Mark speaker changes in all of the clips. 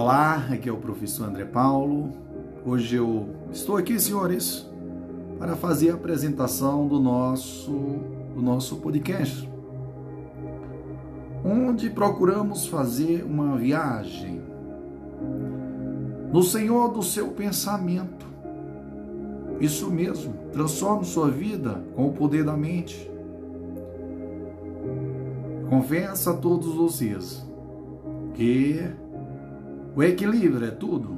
Speaker 1: Olá, aqui é o professor André Paulo. Hoje eu estou aqui, senhores, para fazer a apresentação do nosso, do nosso podcast, onde procuramos fazer uma viagem no Senhor do seu pensamento. Isso mesmo, transforme sua vida com o poder da mente. Confesso a todos vocês que o equilíbrio é tudo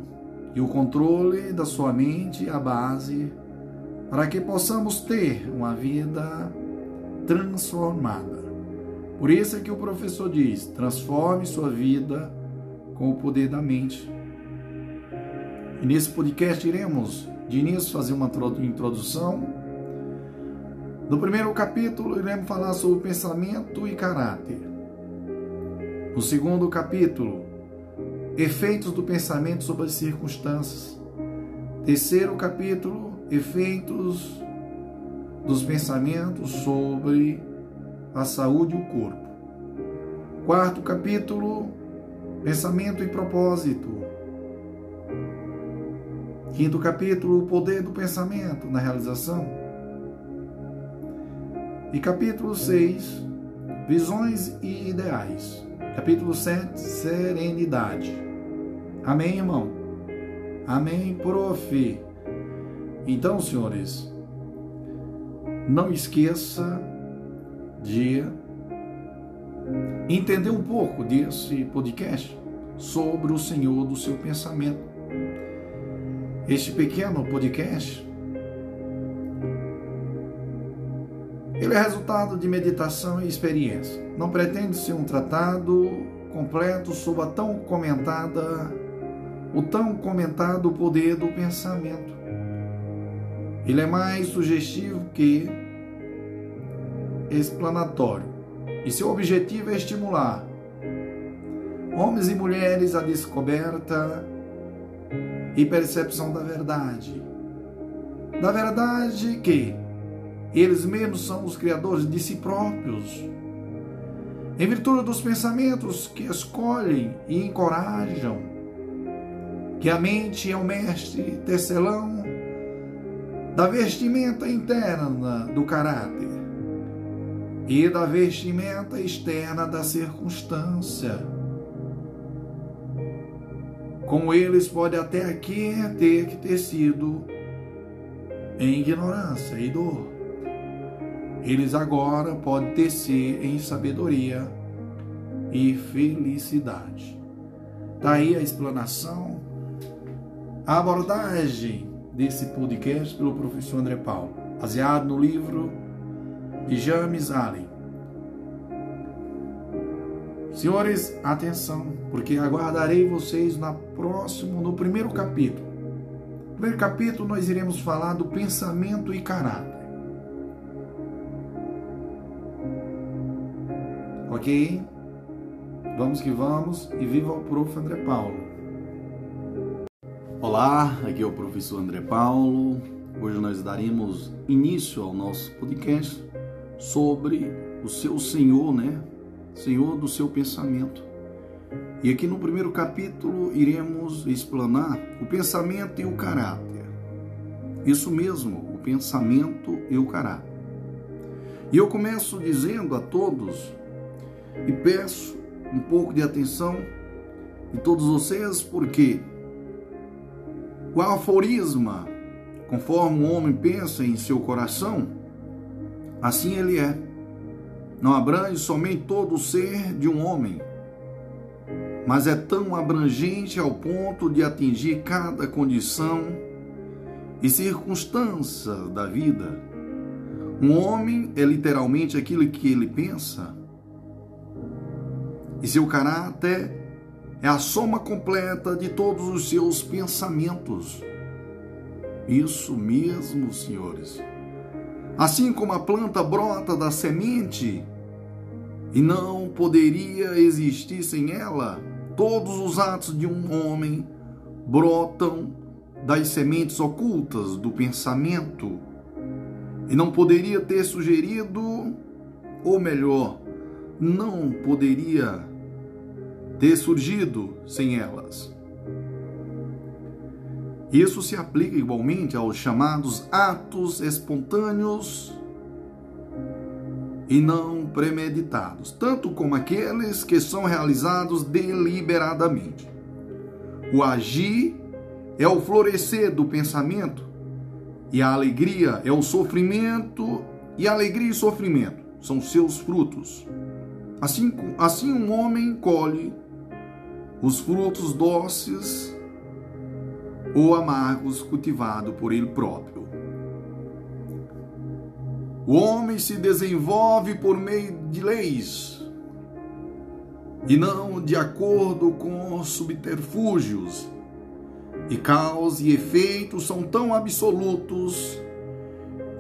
Speaker 1: e o controle da sua mente é a base para que possamos ter uma vida transformada. Por isso é que o professor diz: transforme sua vida com o poder da mente. E nesse podcast iremos, de início, fazer uma introdução. No primeiro capítulo, iremos falar sobre pensamento e caráter. No segundo capítulo, efeitos do pensamento sobre as circunstâncias. Terceiro capítulo, efeitos dos pensamentos sobre a saúde e o corpo. Quarto capítulo, pensamento e propósito. Quinto capítulo, o poder do pensamento na realização. E capítulo 6, visões e ideais. Capítulo 7, serenidade. Amém, irmão? Amém, prof. Então, senhores, não esqueça de entender um pouco desse podcast sobre o Senhor do seu pensamento. Este pequeno podcast Ele é resultado de meditação e experiência. Não pretende ser um tratado completo sobre a tão comentada, o tão comentado poder do pensamento. Ele é mais sugestivo que explanatório. E seu objetivo é estimular homens e mulheres à descoberta e percepção da verdade. Da verdade que eles mesmos são os criadores de si próprios. Em virtude dos pensamentos que escolhem e encorajam, que a mente é o mestre tecelão da vestimenta interna do caráter e da vestimenta externa da circunstância. Como eles podem até aqui ter que ter sido em ignorância e dor eles agora podem descer em sabedoria e felicidade. Daí a explanação, a abordagem desse podcast pelo professor André Paulo, baseado no livro de James Allen. Senhores, atenção, porque aguardarei vocês na próximo, no primeiro capítulo. No primeiro capítulo nós iremos falar do pensamento e caráter. Ok? Vamos que vamos e viva o Prof. André Paulo. Olá, aqui é o professor André Paulo. Hoje nós daremos início ao nosso podcast sobre o seu Senhor, né? Senhor do seu pensamento. E aqui no primeiro capítulo iremos explanar o pensamento e o caráter. Isso mesmo, o pensamento e o caráter. E eu começo dizendo a todos e peço um pouco de atenção de todos vocês, porque o aforisma, conforme o homem pensa em seu coração, assim ele é. Não abrange somente todo o ser de um homem, mas é tão abrangente ao ponto de atingir cada condição e circunstância da vida. Um homem é literalmente aquilo que ele pensa e seu caráter é a soma completa de todos os seus pensamentos. Isso mesmo, senhores. Assim como a planta brota da semente e não poderia existir sem ela, todos os atos de um homem brotam das sementes ocultas do pensamento e não poderia ter sugerido, ou melhor, não poderia ter surgido sem elas. Isso se aplica igualmente aos chamados atos espontâneos e não premeditados, tanto como aqueles que são realizados deliberadamente. O agir é o florescer do pensamento, e a alegria é o sofrimento, e alegria e sofrimento são seus frutos. Assim, assim um homem colhe os frutos doces ou amargos cultivados por ele próprio. O homem se desenvolve por meio de leis e não de acordo com subterfúgios. E causa e efeito são tão absolutos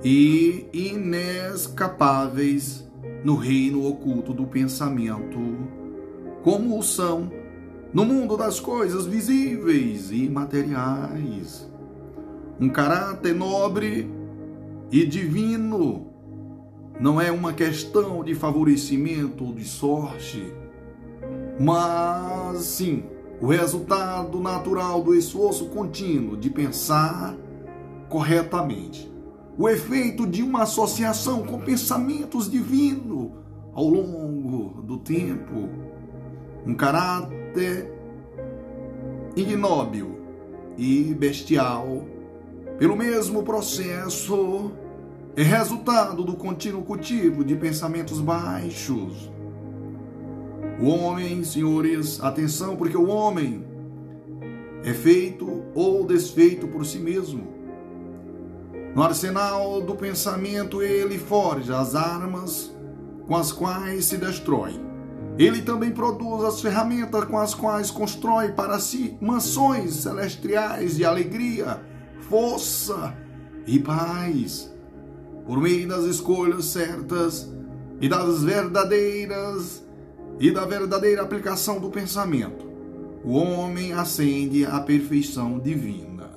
Speaker 1: e inescapáveis no reino oculto do pensamento, como o são no mundo das coisas visíveis e materiais. Um caráter nobre e divino não é uma questão de favorecimento ou de sorte, mas sim o resultado natural do esforço contínuo de pensar corretamente. O efeito de uma associação com pensamentos divinos ao longo do tempo. Um caráter ignóbil e bestial, pelo mesmo processo, é resultado do contínuo cultivo de pensamentos baixos o homem, senhores, atenção, porque o homem é feito ou desfeito por si mesmo. No arsenal do pensamento, ele forja as armas com as quais se destrói. Ele também produz as ferramentas com as quais constrói para si mansões celestiais de alegria, força e paz. Por meio das escolhas certas e das verdadeiras e da verdadeira aplicação do pensamento, o homem ascende à perfeição divina.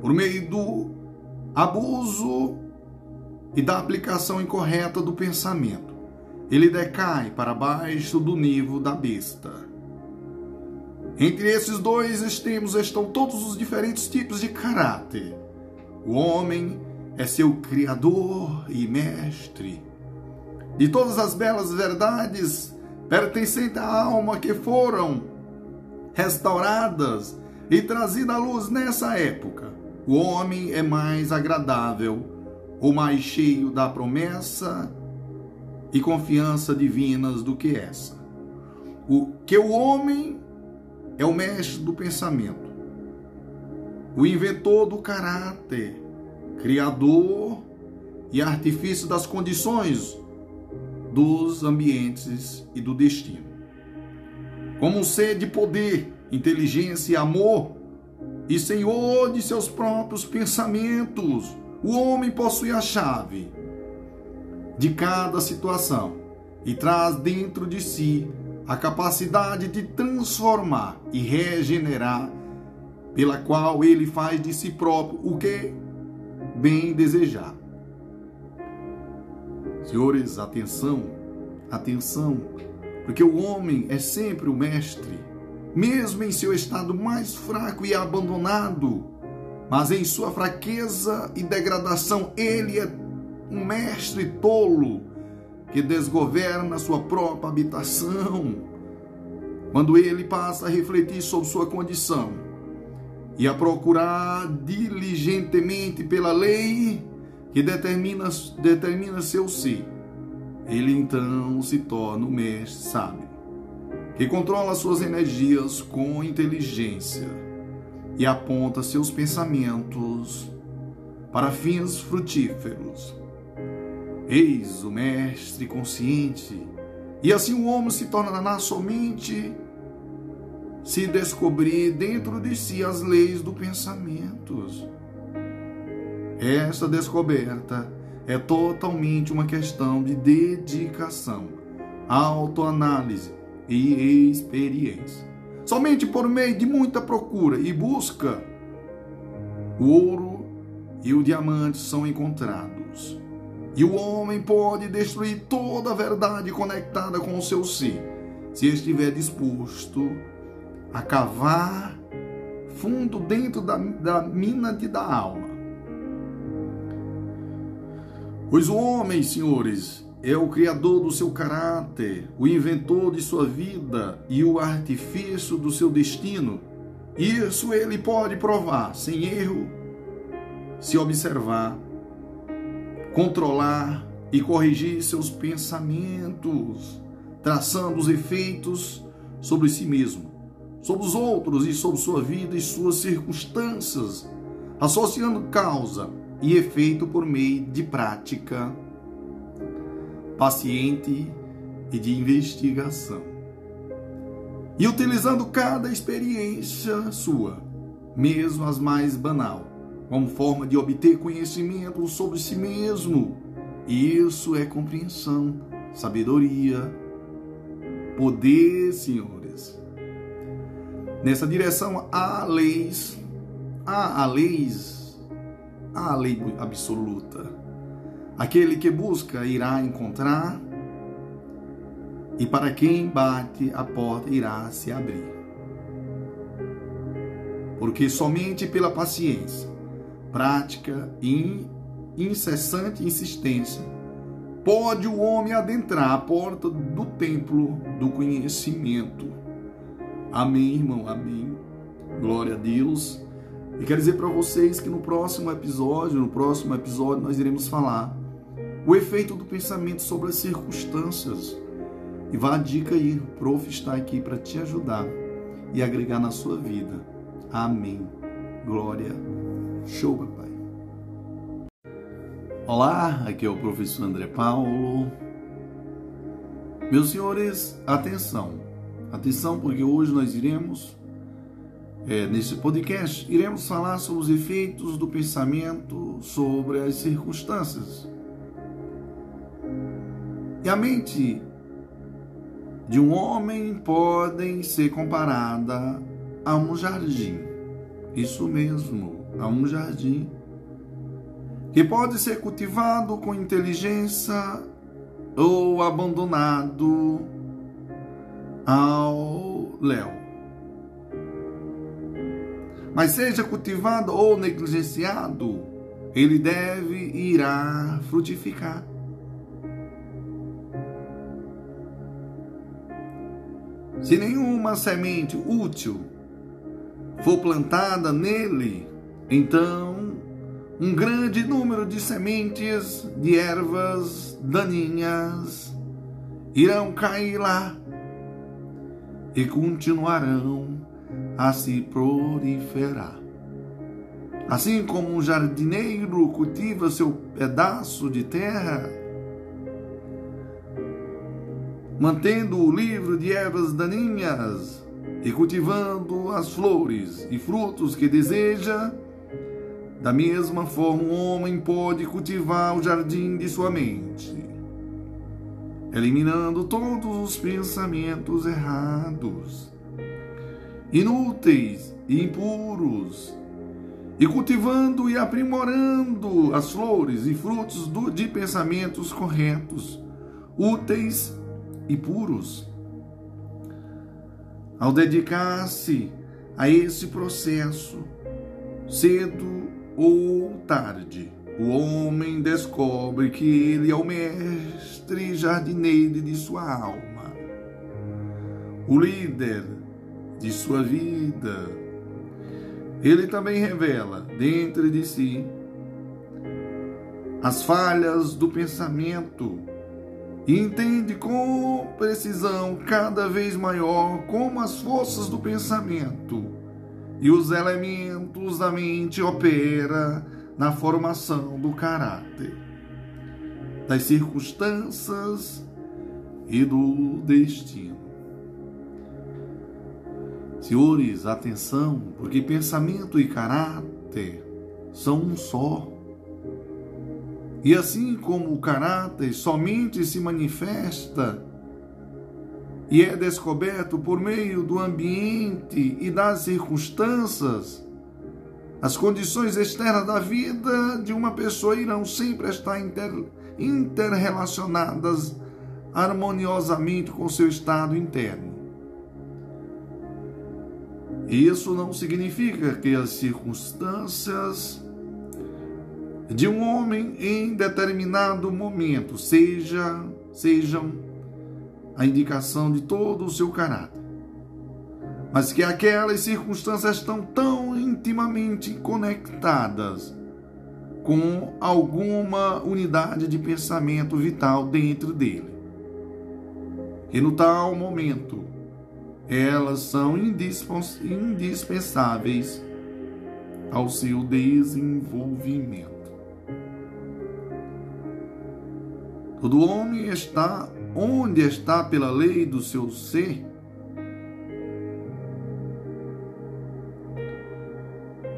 Speaker 1: Por meio do abuso e da aplicação incorreta do pensamento, ele decai para baixo do nível da besta. Entre esses dois extremos estão todos os diferentes tipos de caráter. O homem é seu criador e mestre. De todas as belas verdades pertencentes à alma que foram restauradas e trazidas à luz nessa época. O homem é mais agradável, ou mais cheio da promessa e confiança divinas do que essa. O que o homem é o mestre do pensamento, o inventor do caráter, criador e artifício das condições dos ambientes e do destino. Como um ser de poder, inteligência e amor, e senhor de seus próprios pensamentos, o homem possui a chave de cada situação e traz dentro de si a capacidade de transformar e regenerar, pela qual ele faz de si próprio o que bem desejar. Senhores, atenção, atenção, porque o homem é sempre o mestre, mesmo em seu estado mais fraco e abandonado, mas em sua fraqueza e degradação, ele é um mestre tolo que desgoverna sua própria habitação. Quando ele passa a refletir sobre sua condição e a procurar diligentemente pela lei, que determina, determina seu ser, ele então se torna o mestre sábio, que controla suas energias com inteligência e aponta seus pensamentos para fins frutíferos. Eis o mestre consciente, e assim o homem se tornará somente se descobrir dentro de si as leis do pensamento essa descoberta é totalmente uma questão de dedicação, autoanálise e experiência. Somente por meio de muita procura e busca, o ouro e o diamante são encontrados. E o homem pode destruir toda a verdade conectada com o seu ser, se estiver disposto a cavar fundo dentro da, da mina de, da alma. Pois o homem, senhores, é o criador do seu caráter, o inventor de sua vida e o artifício do seu destino. Isso ele pode provar sem erro, se observar, controlar e corrigir seus pensamentos, traçando os efeitos sobre si mesmo, sobre os outros e sobre sua vida e suas circunstâncias, associando causa e efeito por meio de prática paciente e de investigação. E utilizando cada experiência sua, mesmo as mais banal, como forma de obter conhecimento sobre si mesmo. Isso é compreensão, sabedoria, poder, senhores. Nessa direção há leis, há leis, há lei absoluta Aquele que busca irá encontrar, e para quem bate, a porta irá se abrir. Porque somente pela paciência, prática e incessante insistência pode o homem adentrar a porta do templo do conhecimento. Amém, irmão, amém. Glória a Deus. E quero dizer para vocês que no próximo episódio, no próximo episódio, nós iremos falar o efeito do pensamento sobre as circunstâncias. E vá a dica aí, o prof está aqui para te ajudar e agregar na sua vida. Amém. Glória. Show, papai. Olá, aqui é o professor André Paulo. Meus senhores, atenção. Atenção, porque hoje nós iremos, é, nesse podcast, iremos falar sobre os efeitos do pensamento sobre as circunstâncias. E a mente de um homem pode ser comparada a um jardim. Isso mesmo, a um jardim que pode ser cultivado com inteligência ou abandonado ao léu. Mas seja cultivado ou negligenciado, ele deve irá frutificar. Se nenhuma semente útil for plantada nele, então um grande número de sementes de ervas daninhas irão cair lá e continuarão a se proliferar. Assim como um jardineiro cultiva seu pedaço de terra, mantendo o livro de ervas daninhas e cultivando as flores e frutos que deseja, da mesma forma o homem pode cultivar o jardim de sua mente, eliminando todos os pensamentos errados, inúteis e impuros, e cultivando e aprimorando as flores e frutos de pensamentos corretos, úteis e puros. Ao dedicar-se a esse processo, cedo ou tarde, o homem descobre que ele é o mestre jardineiro de sua alma, o líder de sua vida. Ele também revela dentro de si as falhas do pensamento e entende com precisão cada vez maior como as forças do pensamento e os elementos da mente opera na formação do caráter, das circunstâncias e do destino. Senhores, atenção, porque pensamento e caráter são um só. E assim como o caráter somente se manifesta e é descoberto por meio do ambiente e das circunstâncias, as condições externas da vida de uma pessoa irão sempre estar inter, interrelacionadas harmoniosamente com seu estado interno. Isso não significa que as circunstâncias de um homem em determinado momento seja, sejam a indicação de todo o seu caráter, mas que aquelas circunstâncias estão tão intimamente conectadas com alguma unidade de pensamento vital dentro dele. Que no tal momento elas são indispensáveis ao seu desenvolvimento. Todo homem está onde está pela lei do seu ser.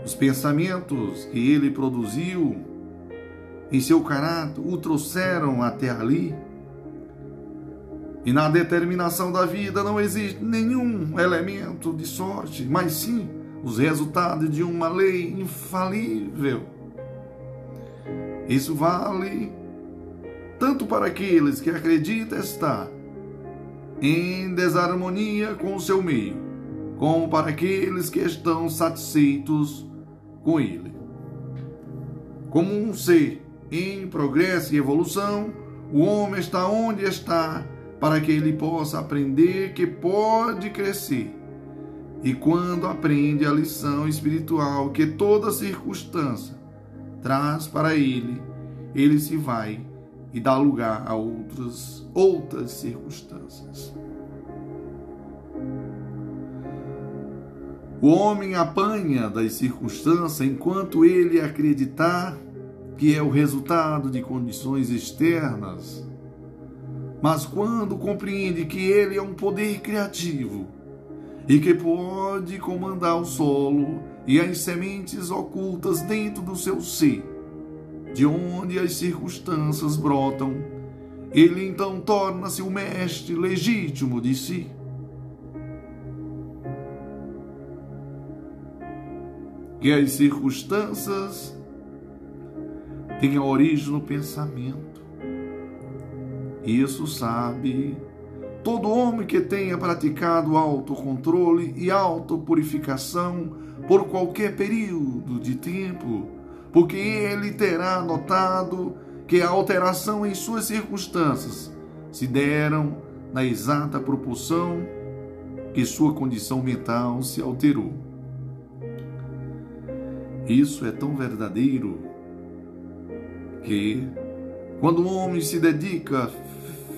Speaker 1: Os pensamentos que ele produziu em seu caráter o trouxeram até ali. E na determinação da vida não existe nenhum elemento de sorte, mas sim os resultados de uma lei infalível. Isso vale tanto para aqueles que acreditam estar em desarmonia com o seu meio, como para aqueles que estão satisfeitos com ele. Como um ser em progresso e evolução, o homem está onde está para que ele possa aprender que pode crescer. E quando aprende a lição espiritual que toda circunstância traz para ele, ele se vai e dá lugar a outras, outras circunstâncias. O homem apanha das circunstâncias enquanto ele acreditar que é o resultado de condições externas. Mas quando compreende que ele é um poder criativo e que pode comandar o solo e as sementes ocultas dentro do seu ser, de onde as circunstâncias brotam, ele então torna-se o mestre legítimo de si. Que as circunstâncias têm origem no pensamento. Isso sabe todo homem que tenha praticado autocontrole e autopurificação por qualquer período de tempo porque ele terá notado que a alteração em suas circunstâncias se deram na exata proporção que sua condição mental se alterou. Isso é tão verdadeiro que, quando o homem se dedica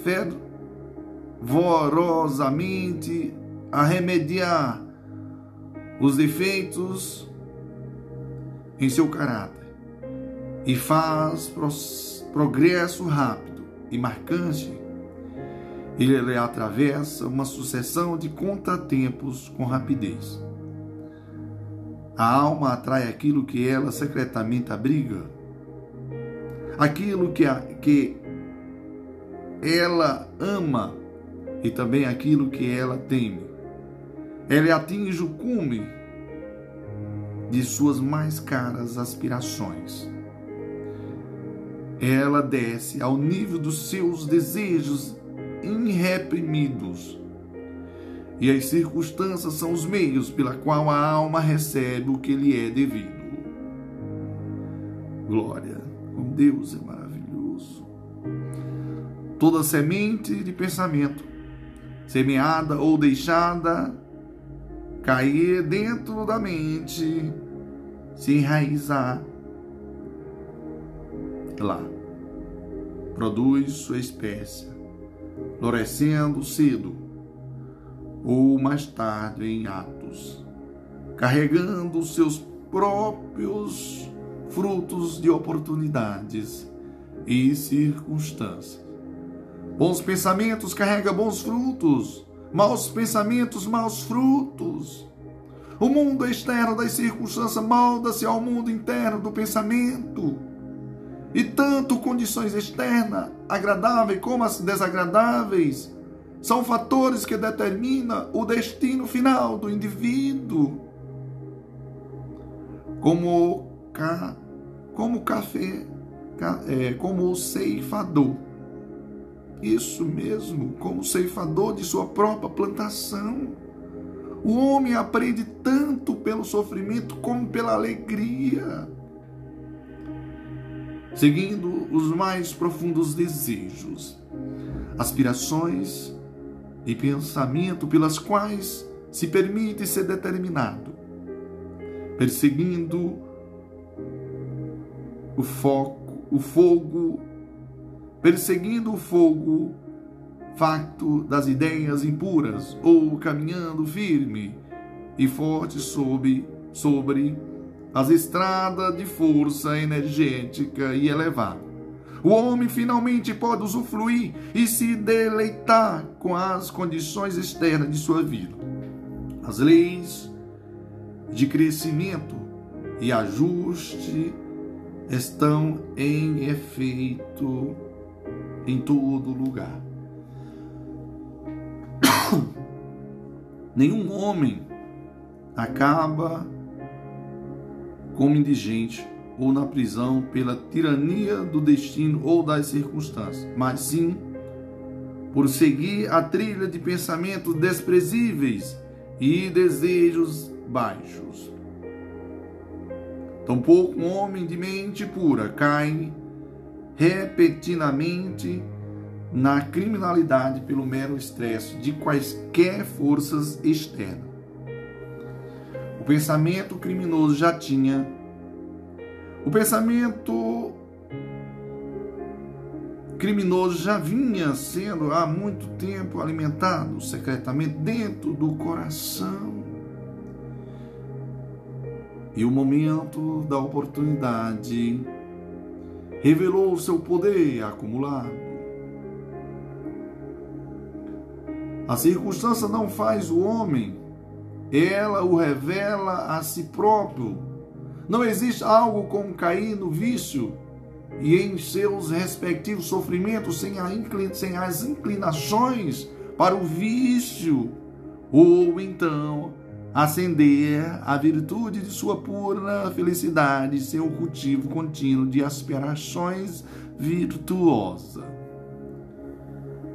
Speaker 1: fervorosamente a remediar os defeitos em seu caráter, e faz progresso rápido e marcante, ele atravessa uma sucessão de contratempos com rapidez. A alma atrai aquilo que ela secretamente abriga, aquilo que, a, que ela ama e também aquilo que ela teme. Ela atinge o cume de suas mais caras aspirações ela desce ao nível dos seus desejos irreprimidos. E as circunstâncias são os meios pela qual a alma recebe o que lhe é devido. Glória, com Deus é maravilhoso. Toda semente de pensamento, semeada ou deixada cair dentro da mente, se enraizar lá produz sua espécie, florescendo cedo ou mais tarde em atos, carregando seus próprios frutos de oportunidades e circunstâncias. Bons pensamentos carregam bons frutos, maus pensamentos, maus frutos. O mundo externo das circunstâncias molda-se ao mundo interno do pensamento. E tanto condições externas, agradáveis como as desagradáveis, são fatores que determinam o destino final do indivíduo. Como, ca, como café, é, como o ceifador. Isso mesmo, como ceifador de sua própria plantação. O homem aprende tanto pelo sofrimento como pela alegria, seguindo os mais profundos desejos, aspirações e pensamento pelas quais se permite ser determinado, perseguindo o foco, o fogo, perseguindo o fogo facto das ideias impuras ou caminhando firme e forte sobre sobre as estradas de força energética e elevada. O homem finalmente pode usufruir e se deleitar com as condições externas de sua vida. As leis de crescimento e ajuste estão em efeito em todo lugar. Nenhum homem acaba como indigente ou na prisão pela tirania do destino ou das circunstâncias, mas sim por seguir a trilha de pensamentos desprezíveis e desejos baixos. Tampouco um homem de mente pura cai repentinamente na criminalidade pelo mero estresse de quaisquer forças externas. O pensamento criminoso já tinha. O pensamento criminoso já vinha sendo há muito tempo alimentado secretamente dentro do coração. E o momento da oportunidade revelou o seu poder acumulado. A circunstância não faz o homem, ela o revela a si próprio. Não existe algo como cair no vício e em seus respectivos sofrimentos sem, sem as inclinações para o vício, ou então acender a virtude de sua pura felicidade sem o cultivo contínuo de aspirações virtuosas.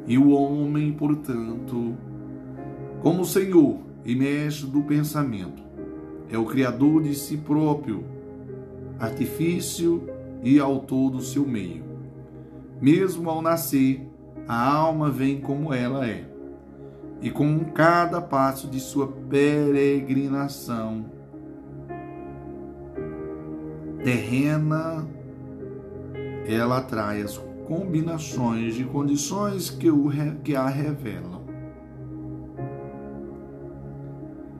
Speaker 1: E o homem, portanto, como Senhor e mestre do pensamento, é o criador de si próprio, artifício e autor do seu meio. Mesmo ao nascer, a alma vem como ela é, e com cada passo de sua peregrinação terrena, ela atrai as combinações de condições que, o, que a revelam,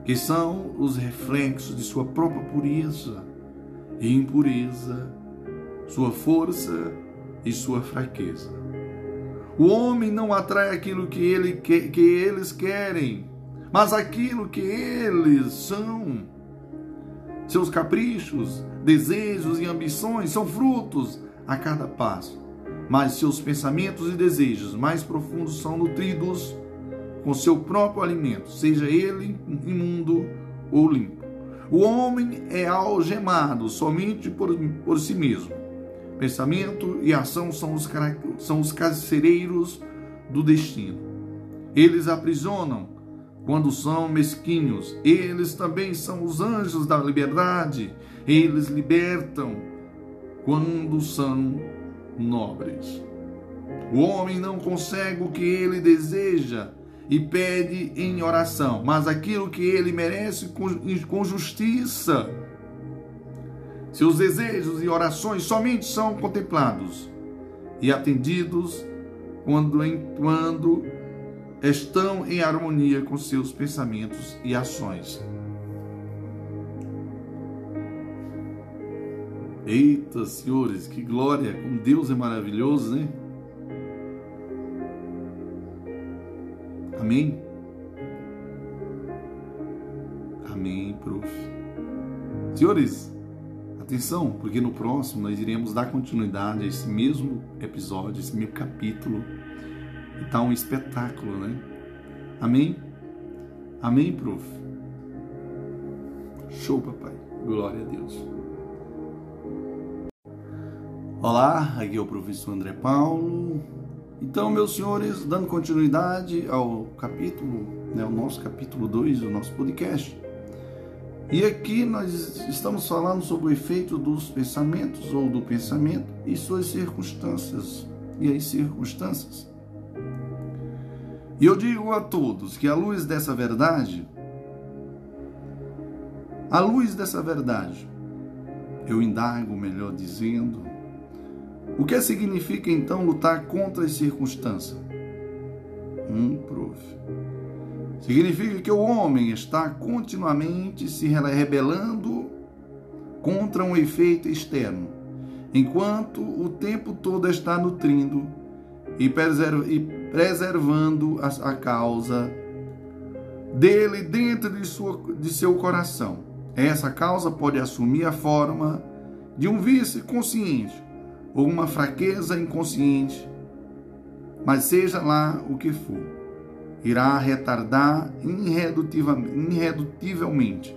Speaker 1: que são os reflexos de sua própria pureza e impureza, sua força e sua fraqueza. O homem não atrai aquilo que, ele, que, que eles querem, mas aquilo que eles são. Seus caprichos, desejos e ambições são frutos a cada passo mas seus pensamentos e desejos mais profundos são nutridos com seu próprio alimento, seja ele imundo ou limpo. O homem é algemado somente por, por si mesmo. Pensamento e ação são os, são os carcereiros do destino. Eles aprisionam quando são mesquinhos. Eles também são os anjos da liberdade. Eles libertam quando são nobres. O homem não consegue o que ele deseja e pede em oração, mas aquilo que ele merece com justiça. Seus desejos e orações somente são contemplados e atendidos quando, quando estão em harmonia com seus pensamentos e ações. Eita, senhores, que glória! Como Deus é maravilhoso, né? Amém? Amém, prof. Senhores, atenção, porque no próximo nós iremos dar continuidade a esse mesmo episódio, esse mesmo capítulo. E tá um espetáculo, né? Amém? Amém, prof. Show, papai. Glória a Deus. Olá, aqui é o professor André Paulo. Então, meus senhores, dando continuidade ao capítulo né, o nosso capítulo 2 do nosso podcast. E aqui nós estamos falando sobre o efeito dos pensamentos ou do pensamento e suas circunstâncias. E as circunstâncias. E eu digo a todos que à luz dessa verdade, à luz dessa verdade, eu indago, melhor dizendo, o que significa então lutar contra as circunstâncias? Hum, prof. Significa que o homem está continuamente se rebelando contra um efeito externo, enquanto o tempo todo está nutrindo e, preservando a, causa dele dentro de, sua, de seu coração. Essa causa pode assumir a forma de um vício consciente ou uma fraqueza inconsciente, mas seja lá o que for, irá retardar irredutivelmente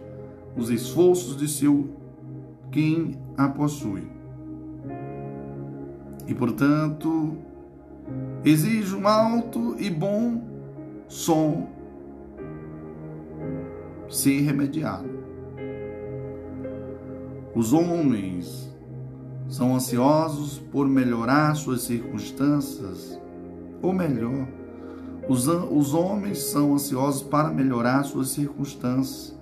Speaker 1: os esforços de seu quem a possui. E portanto, exige um alto e bom som ser remediado. Os homens são ansiosos por melhorar suas circunstâncias, ou melhor, os, os homens são ansiosos para melhorar suas circunstâncias,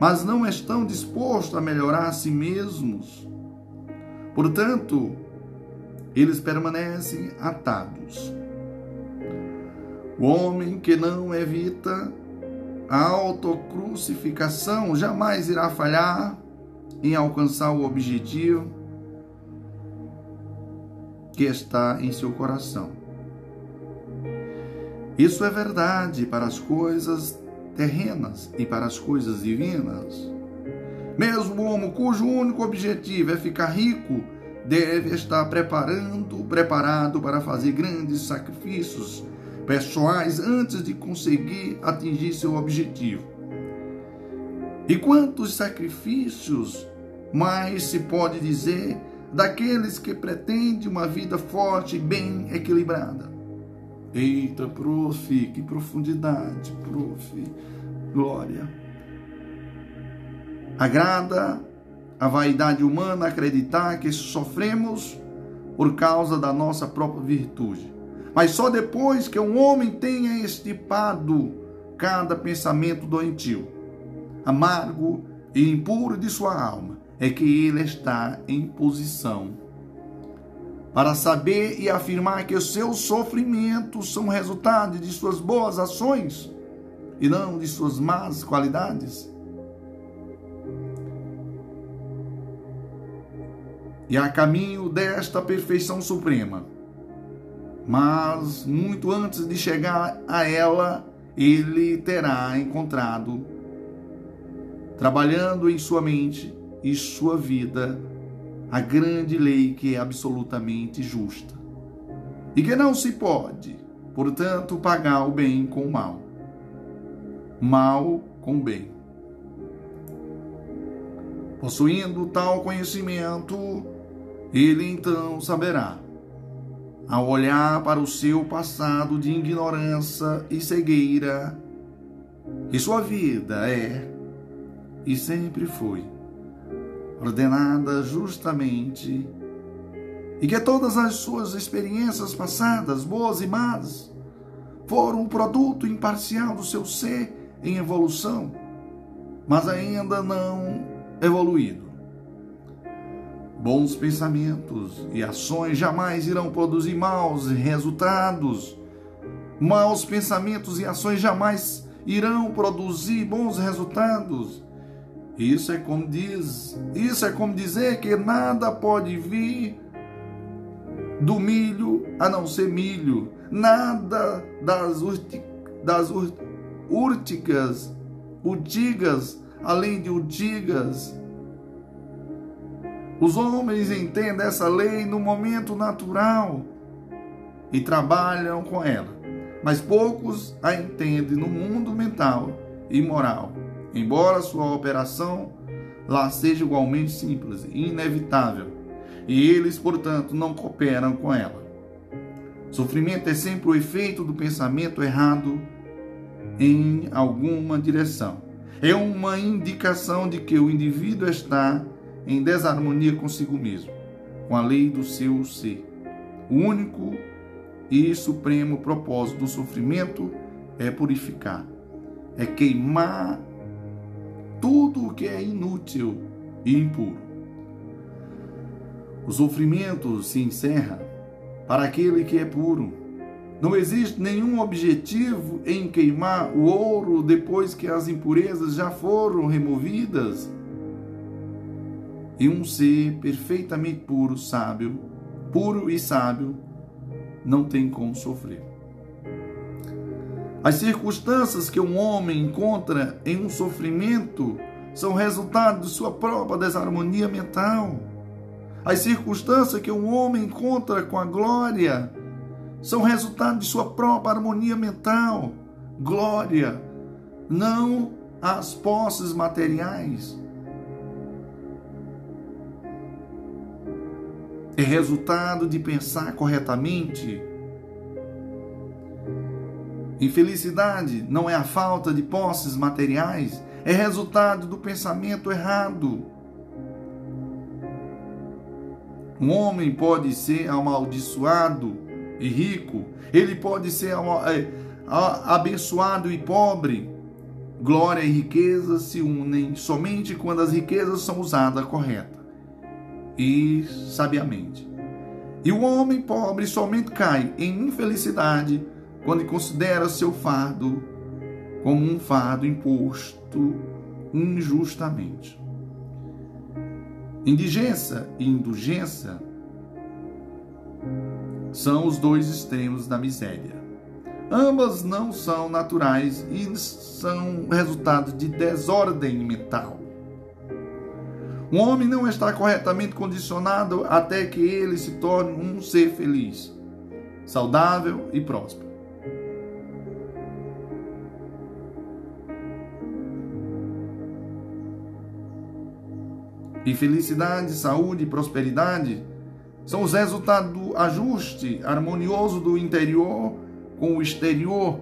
Speaker 1: mas não estão dispostos a melhorar a si mesmos. Portanto, eles permanecem atados. O homem que não evita a autocrucificação jamais irá falhar em alcançar o objetivo que está em seu coração. Isso é verdade para as coisas terrenas e para as coisas divinas. Mesmo o homem cujo único objetivo é ficar rico deve estar preparando, preparado para fazer grandes sacrifícios pessoais antes de conseguir atingir seu objetivo. E quantos sacrifícios mais se pode dizer daqueles que pretendem uma vida forte e bem equilibrada? Eita, prof, que profundidade, prof. Glória. Agrada a vaidade humana acreditar que sofremos por causa da nossa própria virtude. Mas só depois que um homem tenha estipado cada pensamento doentio, amargo e impuro de sua alma, é que ele está em posição para saber e afirmar que os seus sofrimentos são resultado de suas boas ações e não de suas más qualidades. e a caminho desta perfeição suprema. Mas muito antes de chegar a ela, ele terá encontrado, trabalhando em sua mente e sua vida, a grande lei que é absolutamente justa. E que não se pode, portanto, pagar o bem com o mal, mal com o bem. Possuindo tal conhecimento, ele então saberá, ao olhar para o seu passado de ignorância e cegueira, que sua vida é e sempre foi ordenada justamente e que todas as suas experiências passadas, boas e más, foram um produto imparcial do seu ser em evolução, mas ainda não evoluído. Bons pensamentos e ações jamais irão produzir maus resultados. Maus pensamentos e ações jamais irão produzir bons resultados. Isso é como diz, isso é como dizer que nada pode vir do milho a não ser milho, nada das, urti, das ur, urticas, urtigas, além de urtigas. Os homens entendem essa lei no momento natural e trabalham com ela, mas poucos a entendem no mundo mental e moral, embora sua operação lá seja igualmente simples e inevitável, e eles, portanto, não cooperam com ela. Sofrimento é sempre o efeito do pensamento errado em alguma direção. É uma indicação de que o indivíduo está em desarmonia consigo mesmo, com a lei do seu ser. O único e supremo propósito do sofrimento é purificar, é queimar tudo o que é inútil e impuro. O sofrimento se encerra para aquele que é puro. Não existe nenhum objetivo em queimar o ouro depois que as impurezas já foram removidas. E um ser perfeitamente puro, sábio, puro e sábio, não tem como sofrer. As circunstâncias que um homem encontra em um sofrimento são resultado de sua própria desarmonia mental. As circunstâncias que um homem encontra com a glória são resultado de sua própria harmonia mental. Glória, não as posses materiais. É resultado de pensar corretamente Infelicidade não é a falta de posses materiais, é resultado do pensamento errado. Um homem pode ser amaldiçoado e rico, ele pode ser é, abençoado e pobre. Glória e riqueza se unem somente quando as riquezas são usadas correta e sabiamente. E o homem pobre somente cai em infelicidade quando considera seu fardo como um fardo imposto injustamente. Indigência e indulgência são os dois extremos da miséria. Ambas não são naturais e são resultado de desordem mental. Um homem não está corretamente condicionado até que ele se torne um ser feliz, saudável e próspero. E felicidade, saúde prosperidade são os resultados do ajuste harmonioso do interior com o exterior,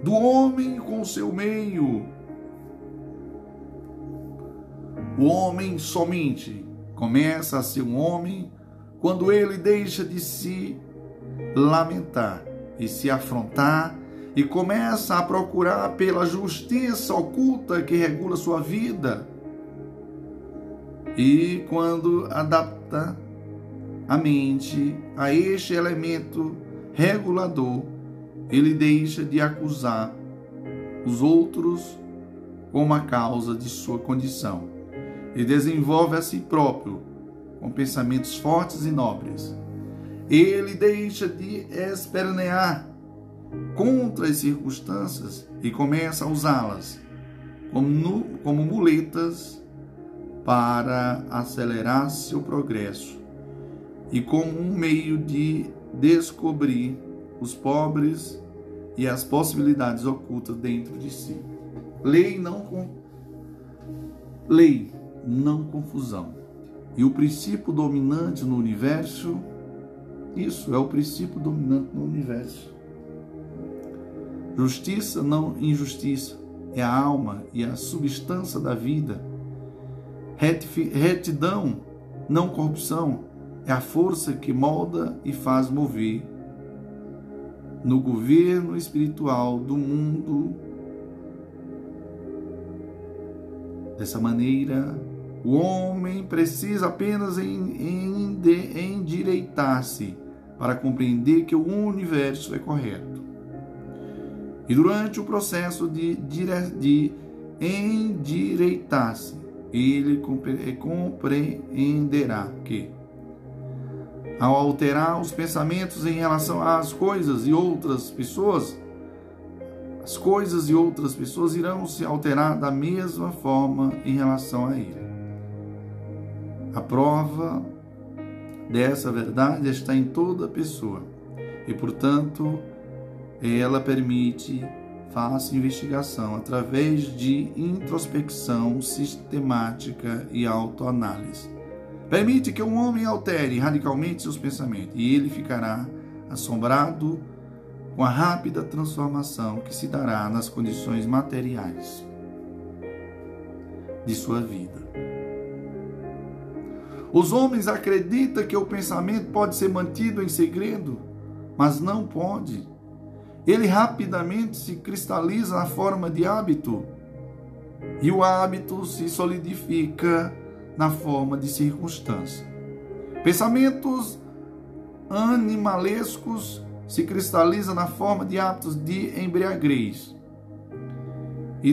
Speaker 1: do homem com o seu meio. O homem somente começa a ser um homem quando ele deixa de se lamentar e se afrontar e começa a procurar pela justiça oculta que regula sua vida e quando adapta a mente a este elemento regulador, ele deixa de acusar os outros como a causa de sua condição e desenvolve a si próprio com pensamentos fortes e nobres. Ele deixa de espernear contra as circunstâncias e começa a usá-las como, como muletas para acelerar seu progresso e como um meio de descobrir os pobres e as possibilidades ocultas dentro de si. Lei não com lei, não confusão. E o princípio dominante no universo, isso é o princípio dominante no universo. Justiça, não injustiça, é a alma e a substância da vida Retidão, não corrupção, é a força que molda e faz mover no governo espiritual do mundo. Dessa maneira, o homem precisa apenas endireitar-se para compreender que o universo é correto. E durante o processo de, de endireitar-se, ele compreenderá que, ao alterar os pensamentos em relação às coisas e outras pessoas, as coisas e outras pessoas irão se alterar da mesma forma em relação a ele. A prova dessa verdade está em toda pessoa e, portanto, ela permite faça investigação através de introspecção sistemática e autoanálise. Permite que um homem altere radicalmente seus pensamentos e ele ficará assombrado com a rápida transformação que se dará nas condições materiais de sua vida. Os homens acreditam que o pensamento pode ser mantido em segredo, mas não pode. Ele rapidamente se cristaliza na forma de hábito e o hábito se solidifica na forma de circunstância. Pensamentos animalescos se cristalizam na forma de hábitos de embriaguez e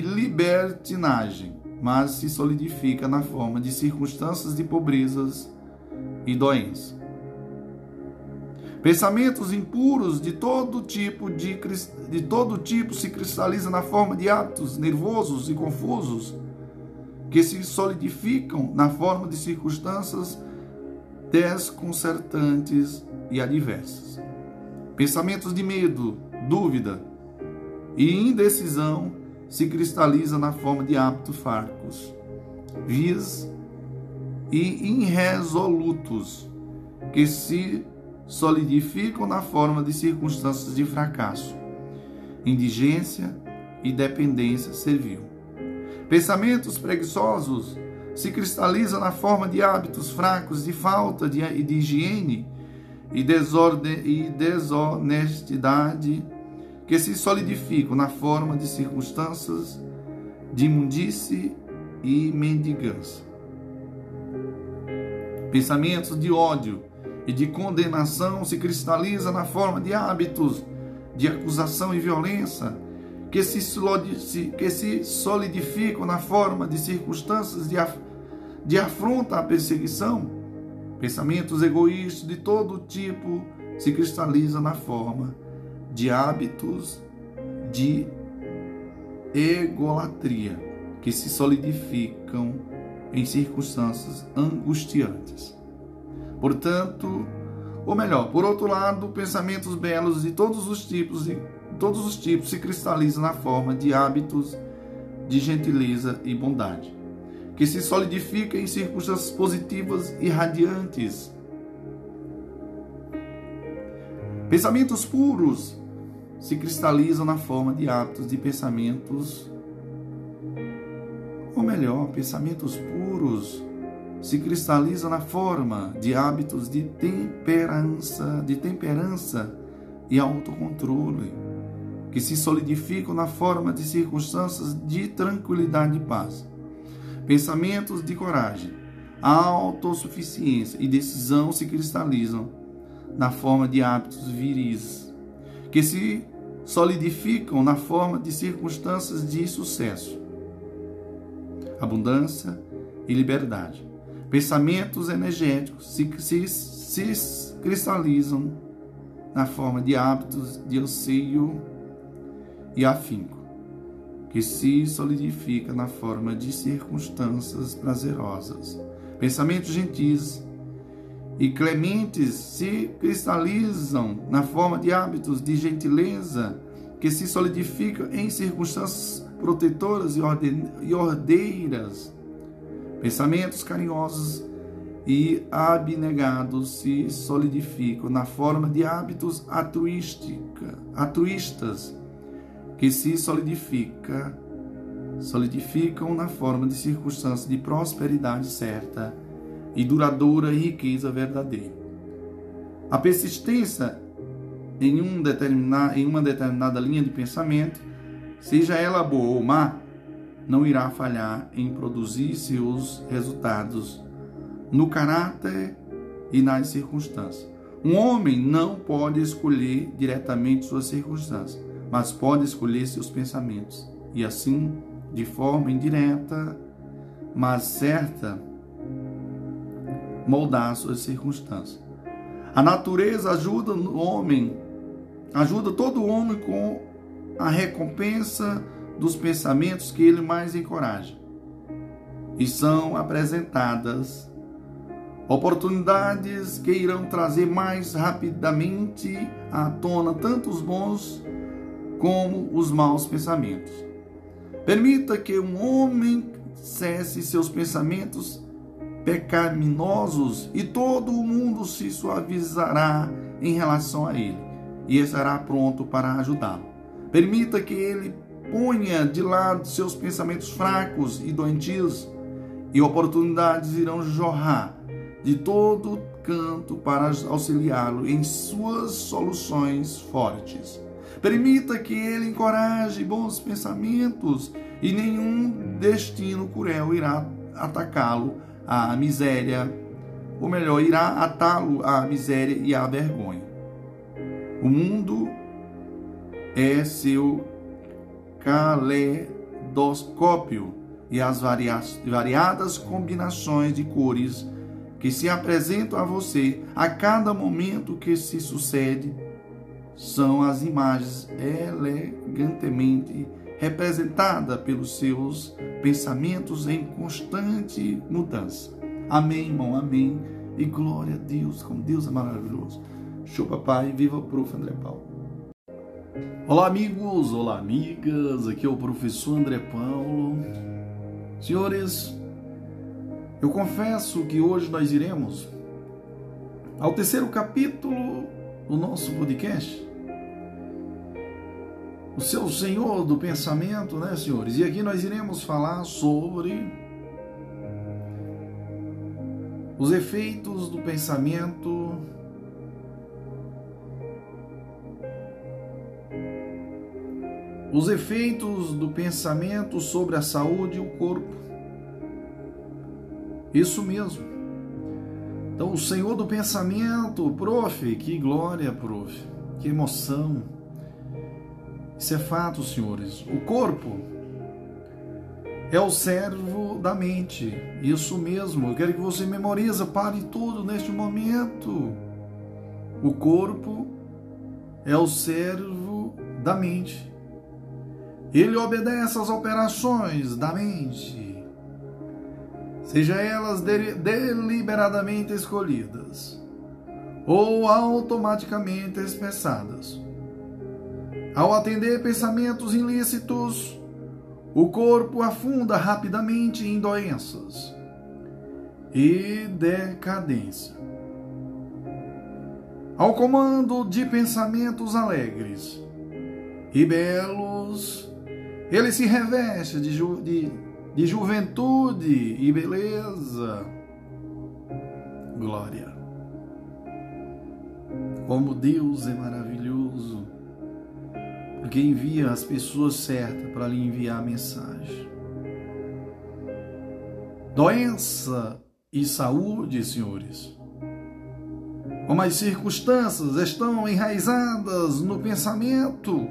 Speaker 1: libertinagem, mas se solidifica na forma de circunstâncias de pobrezas e doença. Pensamentos impuros de todo tipo de, de todo tipo se cristalizam na forma de hábitos nervosos e confusos que se solidificam na forma de circunstâncias desconcertantes e adversas. Pensamentos de medo, dúvida e indecisão se cristalizam na forma de hábitos farcos, vis e irresolutos que se solidificam na forma de circunstâncias de fracasso, indigência e dependência servil. Pensamentos preguiçosos se cristalizam na forma de hábitos fracos de falta de, de higiene e, desordem, e desonestidade que se solidificam na forma de circunstâncias de imundície e mendigância. Pensamentos de ódio e de condenação se cristaliza na forma de hábitos de acusação e violência que se, que se solidificam na forma de circunstâncias de, de afronta à perseguição. Pensamentos egoístas de todo tipo se cristalizam na forma de hábitos de egolatria que se solidificam em circunstâncias angustiantes. Portanto, ou melhor, por outro lado, pensamentos belos de todos os tipos de todos os tipos se cristalizam na forma de hábitos de gentileza e bondade, que se solidificam em circunstâncias positivas e radiantes. Pensamentos puros se cristalizam na forma de hábitos de pensamentos, ou melhor, pensamentos puros se cristaliza na forma de hábitos de temperança, de temperança e autocontrole, que se solidificam na forma de circunstâncias de tranquilidade e paz. Pensamentos de coragem, autossuficiência e decisão se cristalizam na forma de hábitos viris, que se solidificam na forma de circunstâncias de sucesso, abundância e liberdade. Pensamentos energéticos se, se, se cristalizam na forma de hábitos de anseio e afinco, que se solidifica na forma de circunstâncias prazerosas. Pensamentos gentis e clementes se cristalizam na forma de hábitos de gentileza que se solidificam em circunstâncias protetoras e ordeiras Pensamentos carinhosos e abnegados se solidificam na forma de hábitos altruístas que se solidifica, solidificam na forma de circunstâncias de prosperidade certa e duradoura riqueza verdadeira. A persistência em, um em uma determinada linha de pensamento, seja ela boa ou má, não irá falhar em produzir seus resultados no caráter e nas circunstâncias. Um homem não pode escolher diretamente suas circunstâncias, mas pode escolher seus pensamentos e assim, de forma indireta, mas certa, moldar suas circunstâncias. A natureza ajuda o homem, ajuda todo homem com a recompensa dos pensamentos que ele mais encoraja. E são apresentadas oportunidades que irão trazer mais rapidamente à tona tanto os bons como os maus pensamentos. Permita que um homem cesse seus pensamentos pecaminosos e todo o mundo se suavizará em relação a ele. e estará pronto para ajudá-lo. Permita que ele ponha de lado seus pensamentos fracos e doentios, e oportunidades irão jorrar de todo canto para auxiliá-lo em suas soluções fortes. Permita que ele encoraje bons pensamentos e nenhum destino cruel irá atacá-lo à miséria, ou melhor, irá atá-lo à miséria e à vergonha. O mundo é seu caleidoscópio e as variadas combinações de cores que se apresentam a você a cada momento que se sucede são as imagens elegantemente representadas pelos seus pensamentos em constante mudança. Amém, irmão, amém. E glória a Deus, como Deus é maravilhoso. Show, papai. Viva o prof. André Paulo. Olá, amigos. Olá, amigas. Aqui é o professor André Paulo. Senhores, eu confesso que hoje nós iremos ao terceiro capítulo do nosso podcast. O seu Senhor do pensamento, né, senhores? E aqui nós iremos falar sobre os efeitos do pensamento os efeitos do pensamento sobre a saúde e o corpo. Isso mesmo. Então, o Senhor do pensamento, prof, que glória, prof, que emoção. Isso é fato, senhores. O corpo é o servo da mente. Isso mesmo. Eu quero que você memorize, pare tudo neste momento. O corpo é o servo da mente. Ele obedece às operações da mente seja elas deliberadamente escolhidas ou automaticamente expressadas. Ao atender pensamentos ilícitos, o corpo afunda rapidamente em doenças e decadência. Ao comando de pensamentos alegres e belos, ele se reveste de, de de juventude e beleza. Glória. Como Deus é maravilhoso, porque envia as pessoas certas para lhe enviar a mensagem. Doença e saúde, senhores. Como as circunstâncias estão enraizadas no pensamento.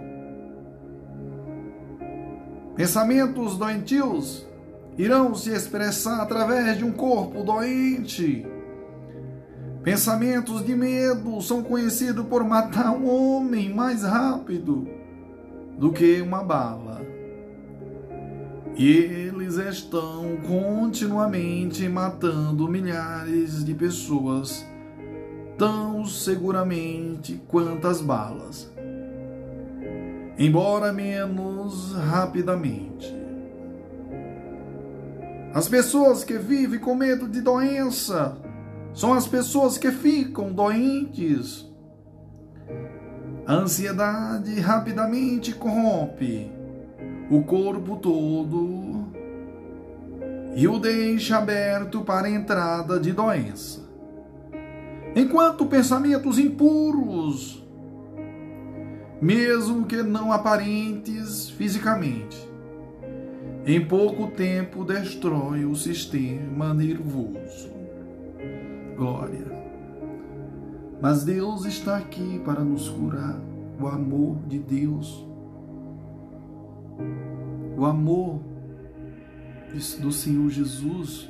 Speaker 1: Pensamentos doentios irão se expressar através de um corpo doente. Pensamentos de medo são conhecidos por matar um homem mais rápido do que uma bala. E eles estão continuamente matando milhares de pessoas, tão seguramente quanto as balas, embora menos rapidamente. As pessoas que vivem com medo de doença são as pessoas que ficam doentes. A ansiedade rapidamente corrompe o corpo todo e o deixa aberto para a entrada de doença. Enquanto pensamentos impuros, mesmo que não aparentes fisicamente, em pouco tempo destrói o sistema nervoso. Glória. Mas Deus está aqui para nos curar. O amor de Deus. O amor do Senhor Jesus.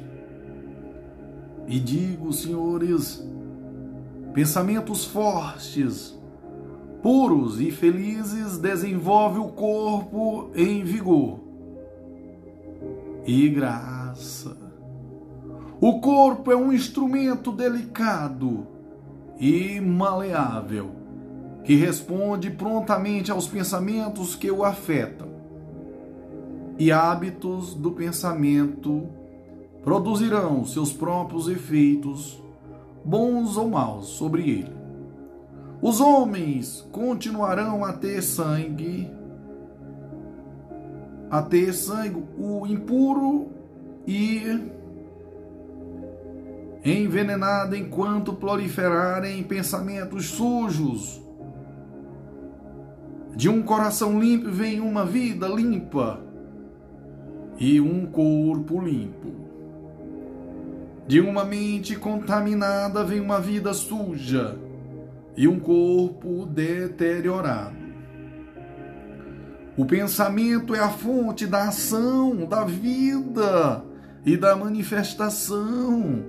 Speaker 1: E digo, senhores, pensamentos fortes, puros e felizes desenvolve o corpo em vigor e graça. O corpo é um instrumento delicado e maleável que responde prontamente aos pensamentos que o afetam. E hábitos do pensamento produzirão seus próprios efeitos, bons ou maus, sobre ele. Os homens continuarão a ter sangue, a ter sangue o impuro e envenenado enquanto proliferarem pensamentos sujos. De um coração limpo vem uma vida limpa e um corpo limpo. De uma mente contaminada vem uma vida suja e um corpo deteriorado. O pensamento é a fonte da ação, da vida e da manifestação.